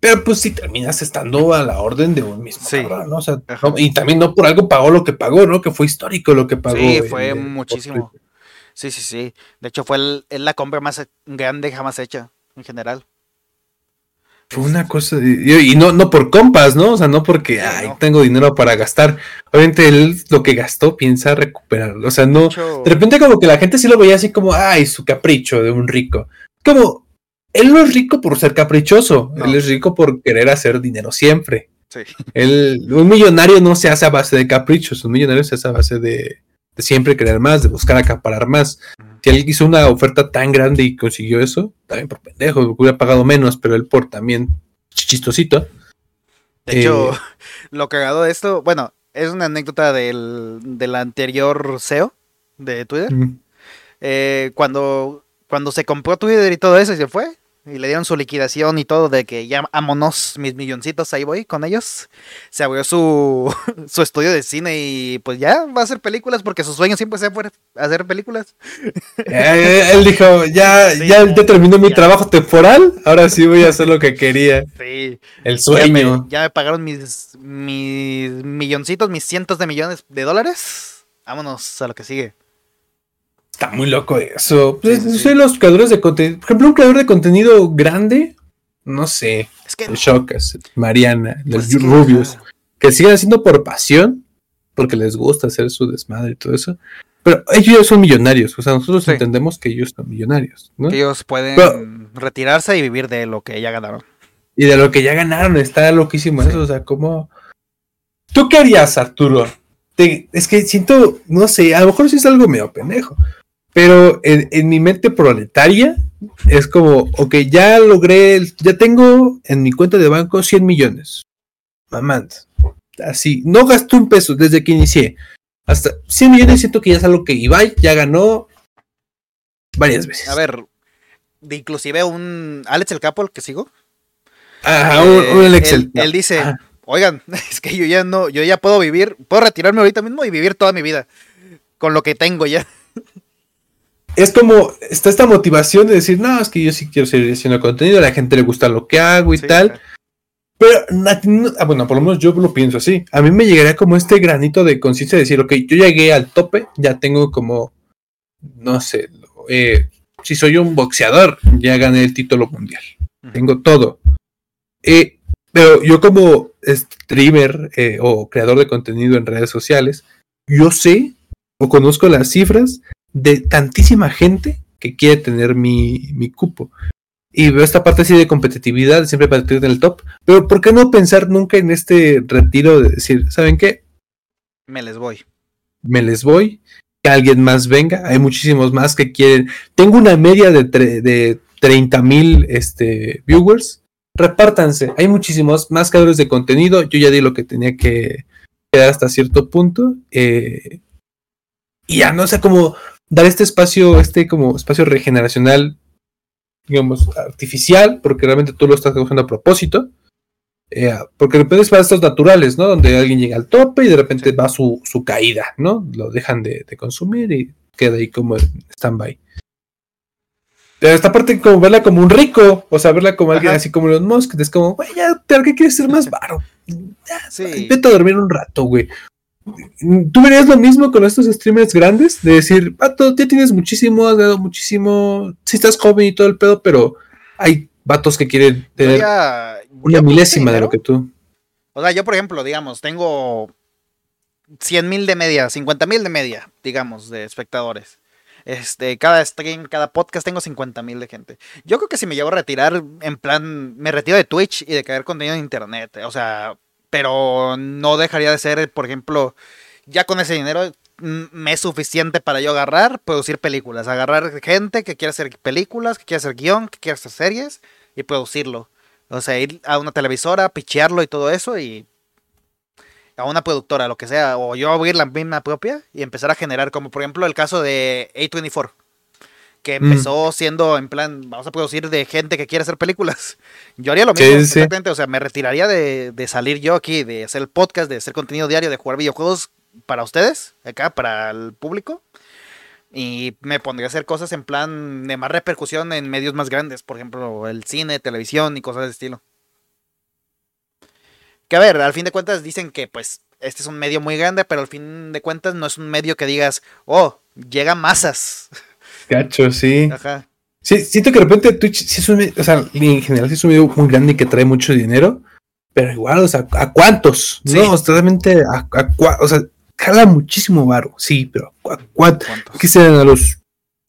Pero pues si terminas estando a la orden de un mismo, sí. ¿no? O sea, y también no por algo pagó lo que pagó, ¿no? Que fue histórico lo que pagó. Sí, fue muchísimo. Sí, sí, sí. De hecho, fue la compra más grande jamás hecha, en general. Fue una cosa, y, no, no por compas, ¿no? O sea, no porque ay, tengo dinero para gastar. Obviamente él lo que gastó piensa recuperarlo. O sea, no. De repente, como que la gente sí lo veía así como, ay, su capricho de un rico. Como, él no es rico por ser caprichoso, él es rico por querer hacer dinero siempre. Sí. un millonario no se hace a base de caprichos, un millonario se hace a base de, de siempre querer más, de buscar acaparar más si él hizo una oferta tan grande y consiguió eso, también por pendejo, hubiera pagado menos, pero él por también chistosito. De hecho, eh, lo cagado de esto, bueno, es una anécdota del, del anterior CEO de Twitter. Eh, cuando, cuando se compró Twitter y todo eso y se fue, y le dieron su liquidación y todo de que ya vámonos mis milloncitos, ahí voy con ellos. Se abrió su, su estudio de cine y pues ya va a hacer películas porque su sueño siempre fue hacer películas. Eh, él dijo, ya, ya, terminó mi trabajo temporal, ahora sí voy a hacer lo que quería. Sí. El sueño. Ya me, pagaron mis, mis milloncitos, mis cientos de millones de dólares. Vámonos a lo que sigue. Está muy loco eso. Pues, Soy los creadores de contenido. Por ejemplo, un creador de contenido grande, no sé. Es que. Shocas, Mariana, los pues rubios. Que, siguen haciendo por pasión, porque les gusta hacer su desmadre y todo eso. Pero ellos ya son millonarios. O sea, nosotros entendemos que ellos son millonarios. ¿no? ellos pueden retirarse y vivir de lo que ya ganaron. Y de lo que ya ganaron. Está loquísimo eso. O sea, como. ¿Tú qué harías, Arturo? es que siento, no sé, a lo mejor sí es algo medio pendejo. Pero en, mi mente proletaria es como, ok, ya logré, ya tengo en mi cuenta de banco 100 millones. Mamá, así, no gasto un peso desde que inicié. Hasta 100 millones siento que ya es algo que Ibai ya ganó varias veces. A ver, de inclusive un Alex el Capo, el que sigo. Ajá, un, Alex él, él dice, oigan, es que yo ya no, yo ya puedo vivir, puedo retirarme ahorita mismo y vivir toda mi vida con lo que tengo ya es como, está esta motivación de decir, no, es que yo sí quiero seguir haciendo contenido, a la gente le gusta lo que hago y tal. Pero, ah, bueno, por lo menos yo lo pienso así. A mí me llegaría como este granito de conciencia de decir, ok, yo llegué al tope, ya tengo como, no sé, eh, si soy un boxeador, ya gané el título mundial. Tengo todo. Eh, pero yo como streamer eh, o creador de contenido en redes sociales, yo sé o conozco las cifras de tantísima gente que quiere tener mi, mi cupo. Y veo esta parte así de competitividad, siempre para en el top. Pero ¿por qué no pensar nunca en este retiro de decir, ¿saben qué? Me les voy. Me les voy. Que alguien más venga. Hay muchísimos más que quieren. Tengo una media de, de 30 mil este, viewers. Repártanse. Hay muchísimos más creadores de contenido. Yo ya di lo que tenía que quedar hasta cierto punto. Eh, y ya no sé cómo dar este espacio, este como espacio regeneracional, digamos, artificial, porque realmente tú lo estás usando a propósito. Eh, porque de repente es para estos naturales, ¿no? Donde alguien llega al tope y de repente va su, su caída, ¿no? Lo dejan de, consumir y queda ahí como stand-by. Esta parte como verla como un rico, o sea, verla como alguien así como los Musk, es como, güey, ya, ¿qué quieres ser más varo? sí. Vete a dormir un rato, güey. ¿Tú verías lo mismo con estos streamers grandes? De decir, vato, ya tienes muchísimo, has dado muchísimo, si estás joven y todo el pedo, pero hay vatos que quieren tener una milésima de lo que tú. O sea, yo por ejemplo, digamos, tengo 100 mil de media, 50 mil de media, digamos, de espectadores. Este, cada stream, cada podcast tengo 50 mil de gente. Yo creo que si me llevo a retirar, en plan, me retiro de Twitch y de caer contenido en internet. O sea, pero no dejaría de ser, por ejemplo, ya con ese dinero me es suficiente para yo agarrar, producir películas. Agarrar gente que quiera hacer películas, que quiera hacer guion, que quiera hacer series y producirlo. O sea, ir a una televisora, pichearlo y todo eso y a una productora, lo que sea, o yo abrir la misma propia y empezar a generar, como por ejemplo el caso de A24, que mm. empezó siendo en plan, vamos a producir de gente que quiere hacer películas. Yo haría lo mismo, exactamente, o sea, me retiraría de, de, salir yo aquí, de hacer el podcast, de hacer contenido diario, de jugar videojuegos para ustedes, acá, para el público. Y me pondría a hacer cosas en plan de más repercusión en medios más grandes, por ejemplo, el cine, televisión y cosas de estilo. Que a ver, al fin de cuentas dicen que pues este es un medio muy grande, pero al fin de cuentas no es un medio que digas, oh, llega masas. Cacho, sí. Ajá. Sí, siento que de repente Twitch sí es un o sea, en general sí es un medio muy grande y que trae mucho dinero, pero igual, o sea, ¿a cuántos? No, totalmente, a, a, o sea, jala muchísimo varo, sí, pero ¿a cuántos? ¿Qué sean a los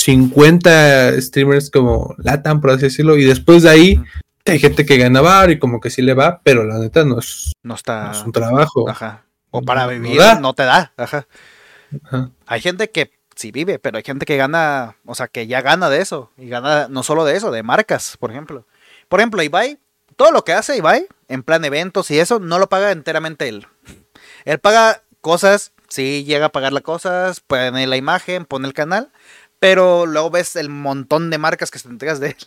50 streamers como Latam, por así decirlo, y después de ahí hay gente que gana bar y como que sí le va, pero la neta no es, no está, un trabajo. Ajá. O para vivir no, te da. Ajá. Hay gente que sí vive, pero hay gente que gana, o sea, que ya gana de eso. Y gana no solo de eso, de marcas, por ejemplo. Por ejemplo, Ibai, todo lo que hace Ibai, en plan eventos y eso, no lo paga enteramente él. Él paga cosas, sí llega a pagar las cosas, pone la imagen, pone el canal, pero luego ves el montón de marcas que se entregas de él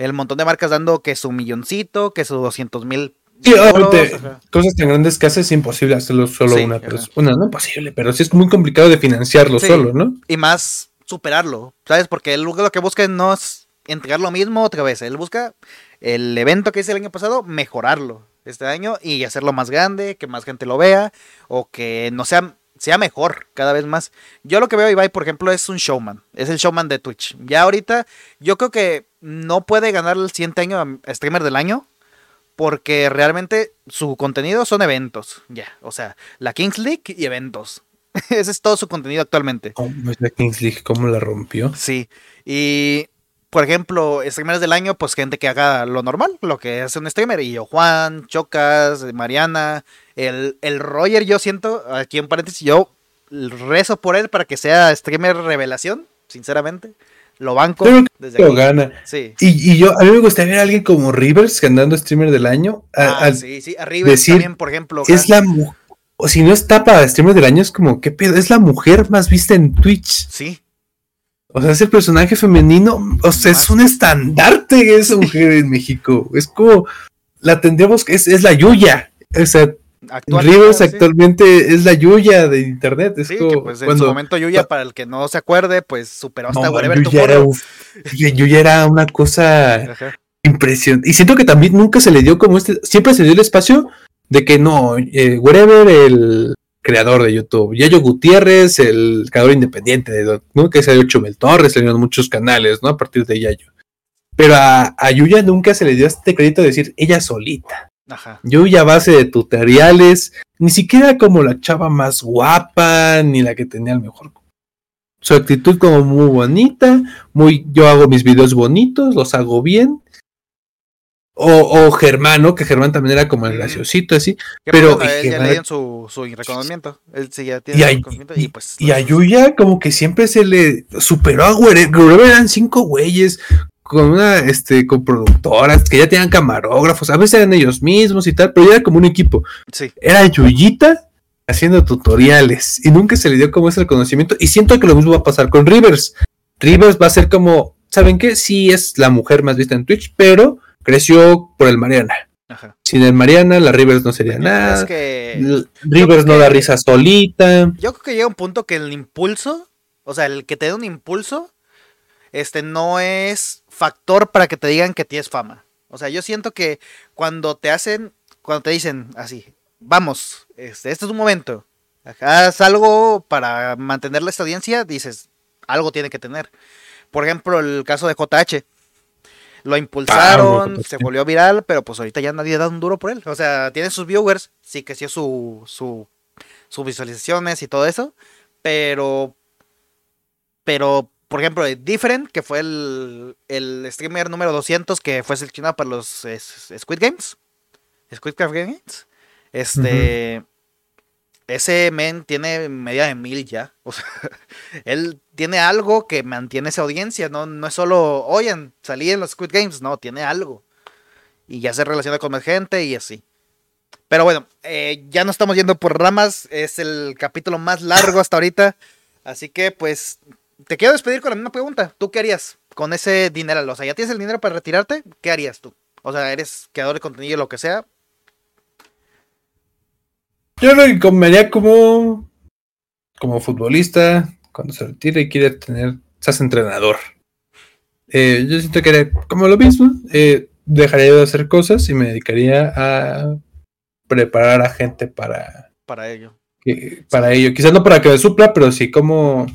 el montón de marcas dando que su milloncito, que su 200 mil. Sí, obviamente, cosas tan grandes que hace es imposible hacerlo solo una persona. No imposible, pero sí es muy complicado de financiarlo solo, ¿no? Y más superarlo, ¿sabes? Porque él lo que busca no es entregar lo mismo otra vez. Él busca el evento que hice el año pasado, mejorarlo este año y hacerlo más grande, que más gente lo vea o que no sea sea mejor cada vez más. Yo lo que veo a Ibai, por ejemplo, es un showman. Es el showman de Twitch. Ya ahorita, yo creo que no puede ganar el siguiente año a streamer del año. Porque realmente su contenido son eventos. Ya. O sea, la Kings League y eventos. Ese es todo su contenido actualmente. ¿Cómo es la Kings League? ¿Cómo la rompió? Sí. Y por ejemplo, streamers del año, pues gente que haga lo normal, lo que hace un streamer. Y yo, Juan, Chocas, Mariana, el, el Roger, yo siento, aquí en paréntesis, yo rezo por él para que sea streamer revelación, sinceramente. Lo banco desde lo gana. Sí. Y, yo, a mí me gustaría ver a alguien como Rivers ganando streamer del año. ah, sí, sí, a Rivers también, por ejemplo. Es la o si no está para streamer del año, es como, ¿qué pedo? Es la mujer más vista en Twitch. Sí. O sea, es el personaje femenino, o sea, es un estandarte esa mujer en México. Es como, la tendríamos, es, es la Yuya. O sea, Rivers actualmente es la Yuya de internet. Es sí, que pues en su momento Yuya, para el que no se acuerde, pues superó hasta Whatever Yuya era, Yuya era una cosa impresionante. Y siento que también nunca se le dio como este, siempre se dio el espacio de que no, eh, Whatever, el creador de YouTube. Yayo Gutiérrez, el creador independiente de ¿no? que se Chumel Torres, en muchos canales, ¿no? A partir de Yayo. Pero a, a, Yuya nunca se le dio este crédito de decir ella solita. Ajá. Yuya a base de tutoriales, ni siquiera como la chava más guapa, ni la que tenía el mejor. Su actitud como muy bonita, muy yo hago mis videos bonitos, los hago bien, o, o Germán, Que Germán también era como el graciosito, así. Pero. Él ya su, su reconocimiento. Él sí ya tiene y, reconocimiento. Y, pues. Y a Yuya, como que siempre se le superó a Guerrero. eran cinco güeyes con una, este, con productoras que ya tenían camarógrafos. A veces eran ellos mismos y tal, pero ya era como un equipo. Sí. Era Yuyita haciendo tutoriales y nunca se le dio como ese reconocimiento. Y siento que lo mismo va a pasar con Rivers. Rivers va a ser como, ¿saben qué? Sí es la mujer más vista en Twitch, pero creció por el Mariana. Sin el Mariana, la Rivers no sería nada. Rivers no da risa solita. Yo creo que llega un punto que el impulso, o sea, el que te dé un impulso, este no es factor para que te digan que tienes fama. O sea, yo siento que cuando te hacen, cuando te dicen así, vamos, este, este es un momento, haz algo para mantener la audiencia, dices, algo tiene que tener. Por ejemplo, el caso de JH lo impulsaron, se volvió viral, pero pues ahorita ya nadie da un duro por él. O sea, tiene sus viewers, sí que sí su, su, sus visualizaciones y todo eso, pero Pero, por ejemplo, Different, que fue el, el streamer número 200 que fue seleccionado para los Squid Games. Squid Games. Este. Ese men tiene media de mil ya. O sea, él tiene algo que mantiene esa audiencia. No, no es solo, oigan, salí en los Squid Games. No, tiene algo. Y ya se relaciona con más gente y así. Pero bueno, eh, ya no estamos yendo por ramas. Es el capítulo más largo hasta ahorita. Así que, pues, te quiero despedir con la misma pregunta. ¿Tú qué harías con ese dinero? O sea, ¿ya tienes el dinero para retirarte? ¿Qué harías tú? O sea, eres creador de contenido, lo que sea. Yo lo que como, como futbolista, cuando se retire y quiere tener, seas entrenador. Eh, yo siento que era como lo mismo. Eh, dejaría de hacer cosas y me dedicaría a preparar a gente para, para ello. para ello. Quizás no para que me supla, pero sí como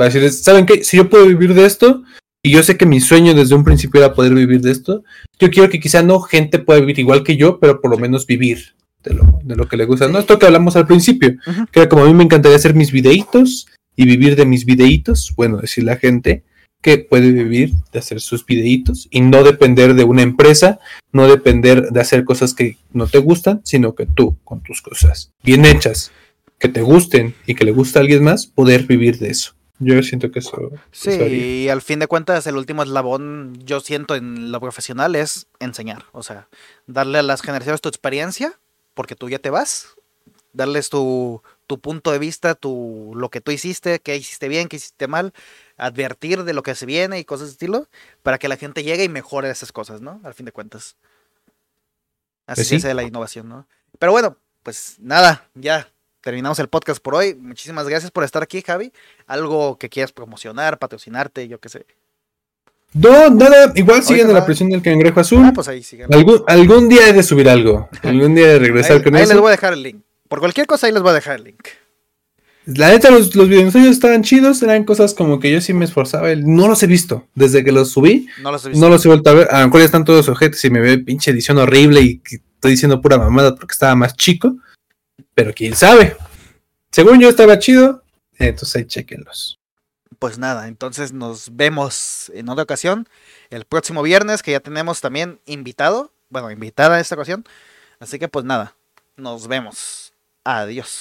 para decirles, ¿saben qué? Si yo puedo vivir de esto, y yo sé que mi sueño desde un principio era poder vivir de esto, yo quiero que quizá no gente pueda vivir igual que yo, pero por lo menos vivir de lo, de lo que le gusta. No, esto que hablamos al principio, que como a mí me encantaría hacer mis videitos y vivir de mis videitos, bueno, decir la gente que puede vivir de hacer sus videitos y no depender de una empresa, no depender de hacer cosas que no te gustan, sino que tú, con tus cosas bien hechas, que te gusten y que le guste a alguien más, poder vivir de eso. Yo siento que eso. Sí, y al fin de cuentas, el último eslabón, yo siento en lo profesional, es enseñar. O sea, darle a las generaciones tu experiencia porque tú ya te vas, darles tu, punto de vista, tu, lo que tú hiciste, qué hiciste bien, qué hiciste mal, advertir de lo que se viene y cosas de estilo, para que la gente llegue y mejore esas cosas, ¿no? Al fin de cuentas. Así pues es la innovación, ¿no? Pero bueno, pues nada, ya terminamos el podcast por hoy. Muchísimas gracias por estar aquí, Javi. Algo que quieras promocionar, patrocinarte, yo qué sé. No, nada, igual siguen la presión del cangrejo azul. Ah, pues ahí siguen. Algún, algún día he de subir algo. Algún día he de regresar con eso. Ahí les voy a dejar el link. Por cualquier cosa ahí les voy a dejar el link. La neta, los, los videos estaban chidos, eran cosas como que yo sí me esforzaba. No los he visto. Desde que los subí, no los he, visto. No los he vuelto a ver. A lo mejor ya están todos objetos y me ve pinche edición horrible y estoy diciendo pura mamada porque estaba más chico. Pero quién sabe. Según yo estaba chido, entonces chequenlos pues nada, entonces nos vemos en otra ocasión el próximo viernes que ya tenemos también invitado, bueno, invitada en esta ocasión. Así que pues nada, nos vemos. Adiós.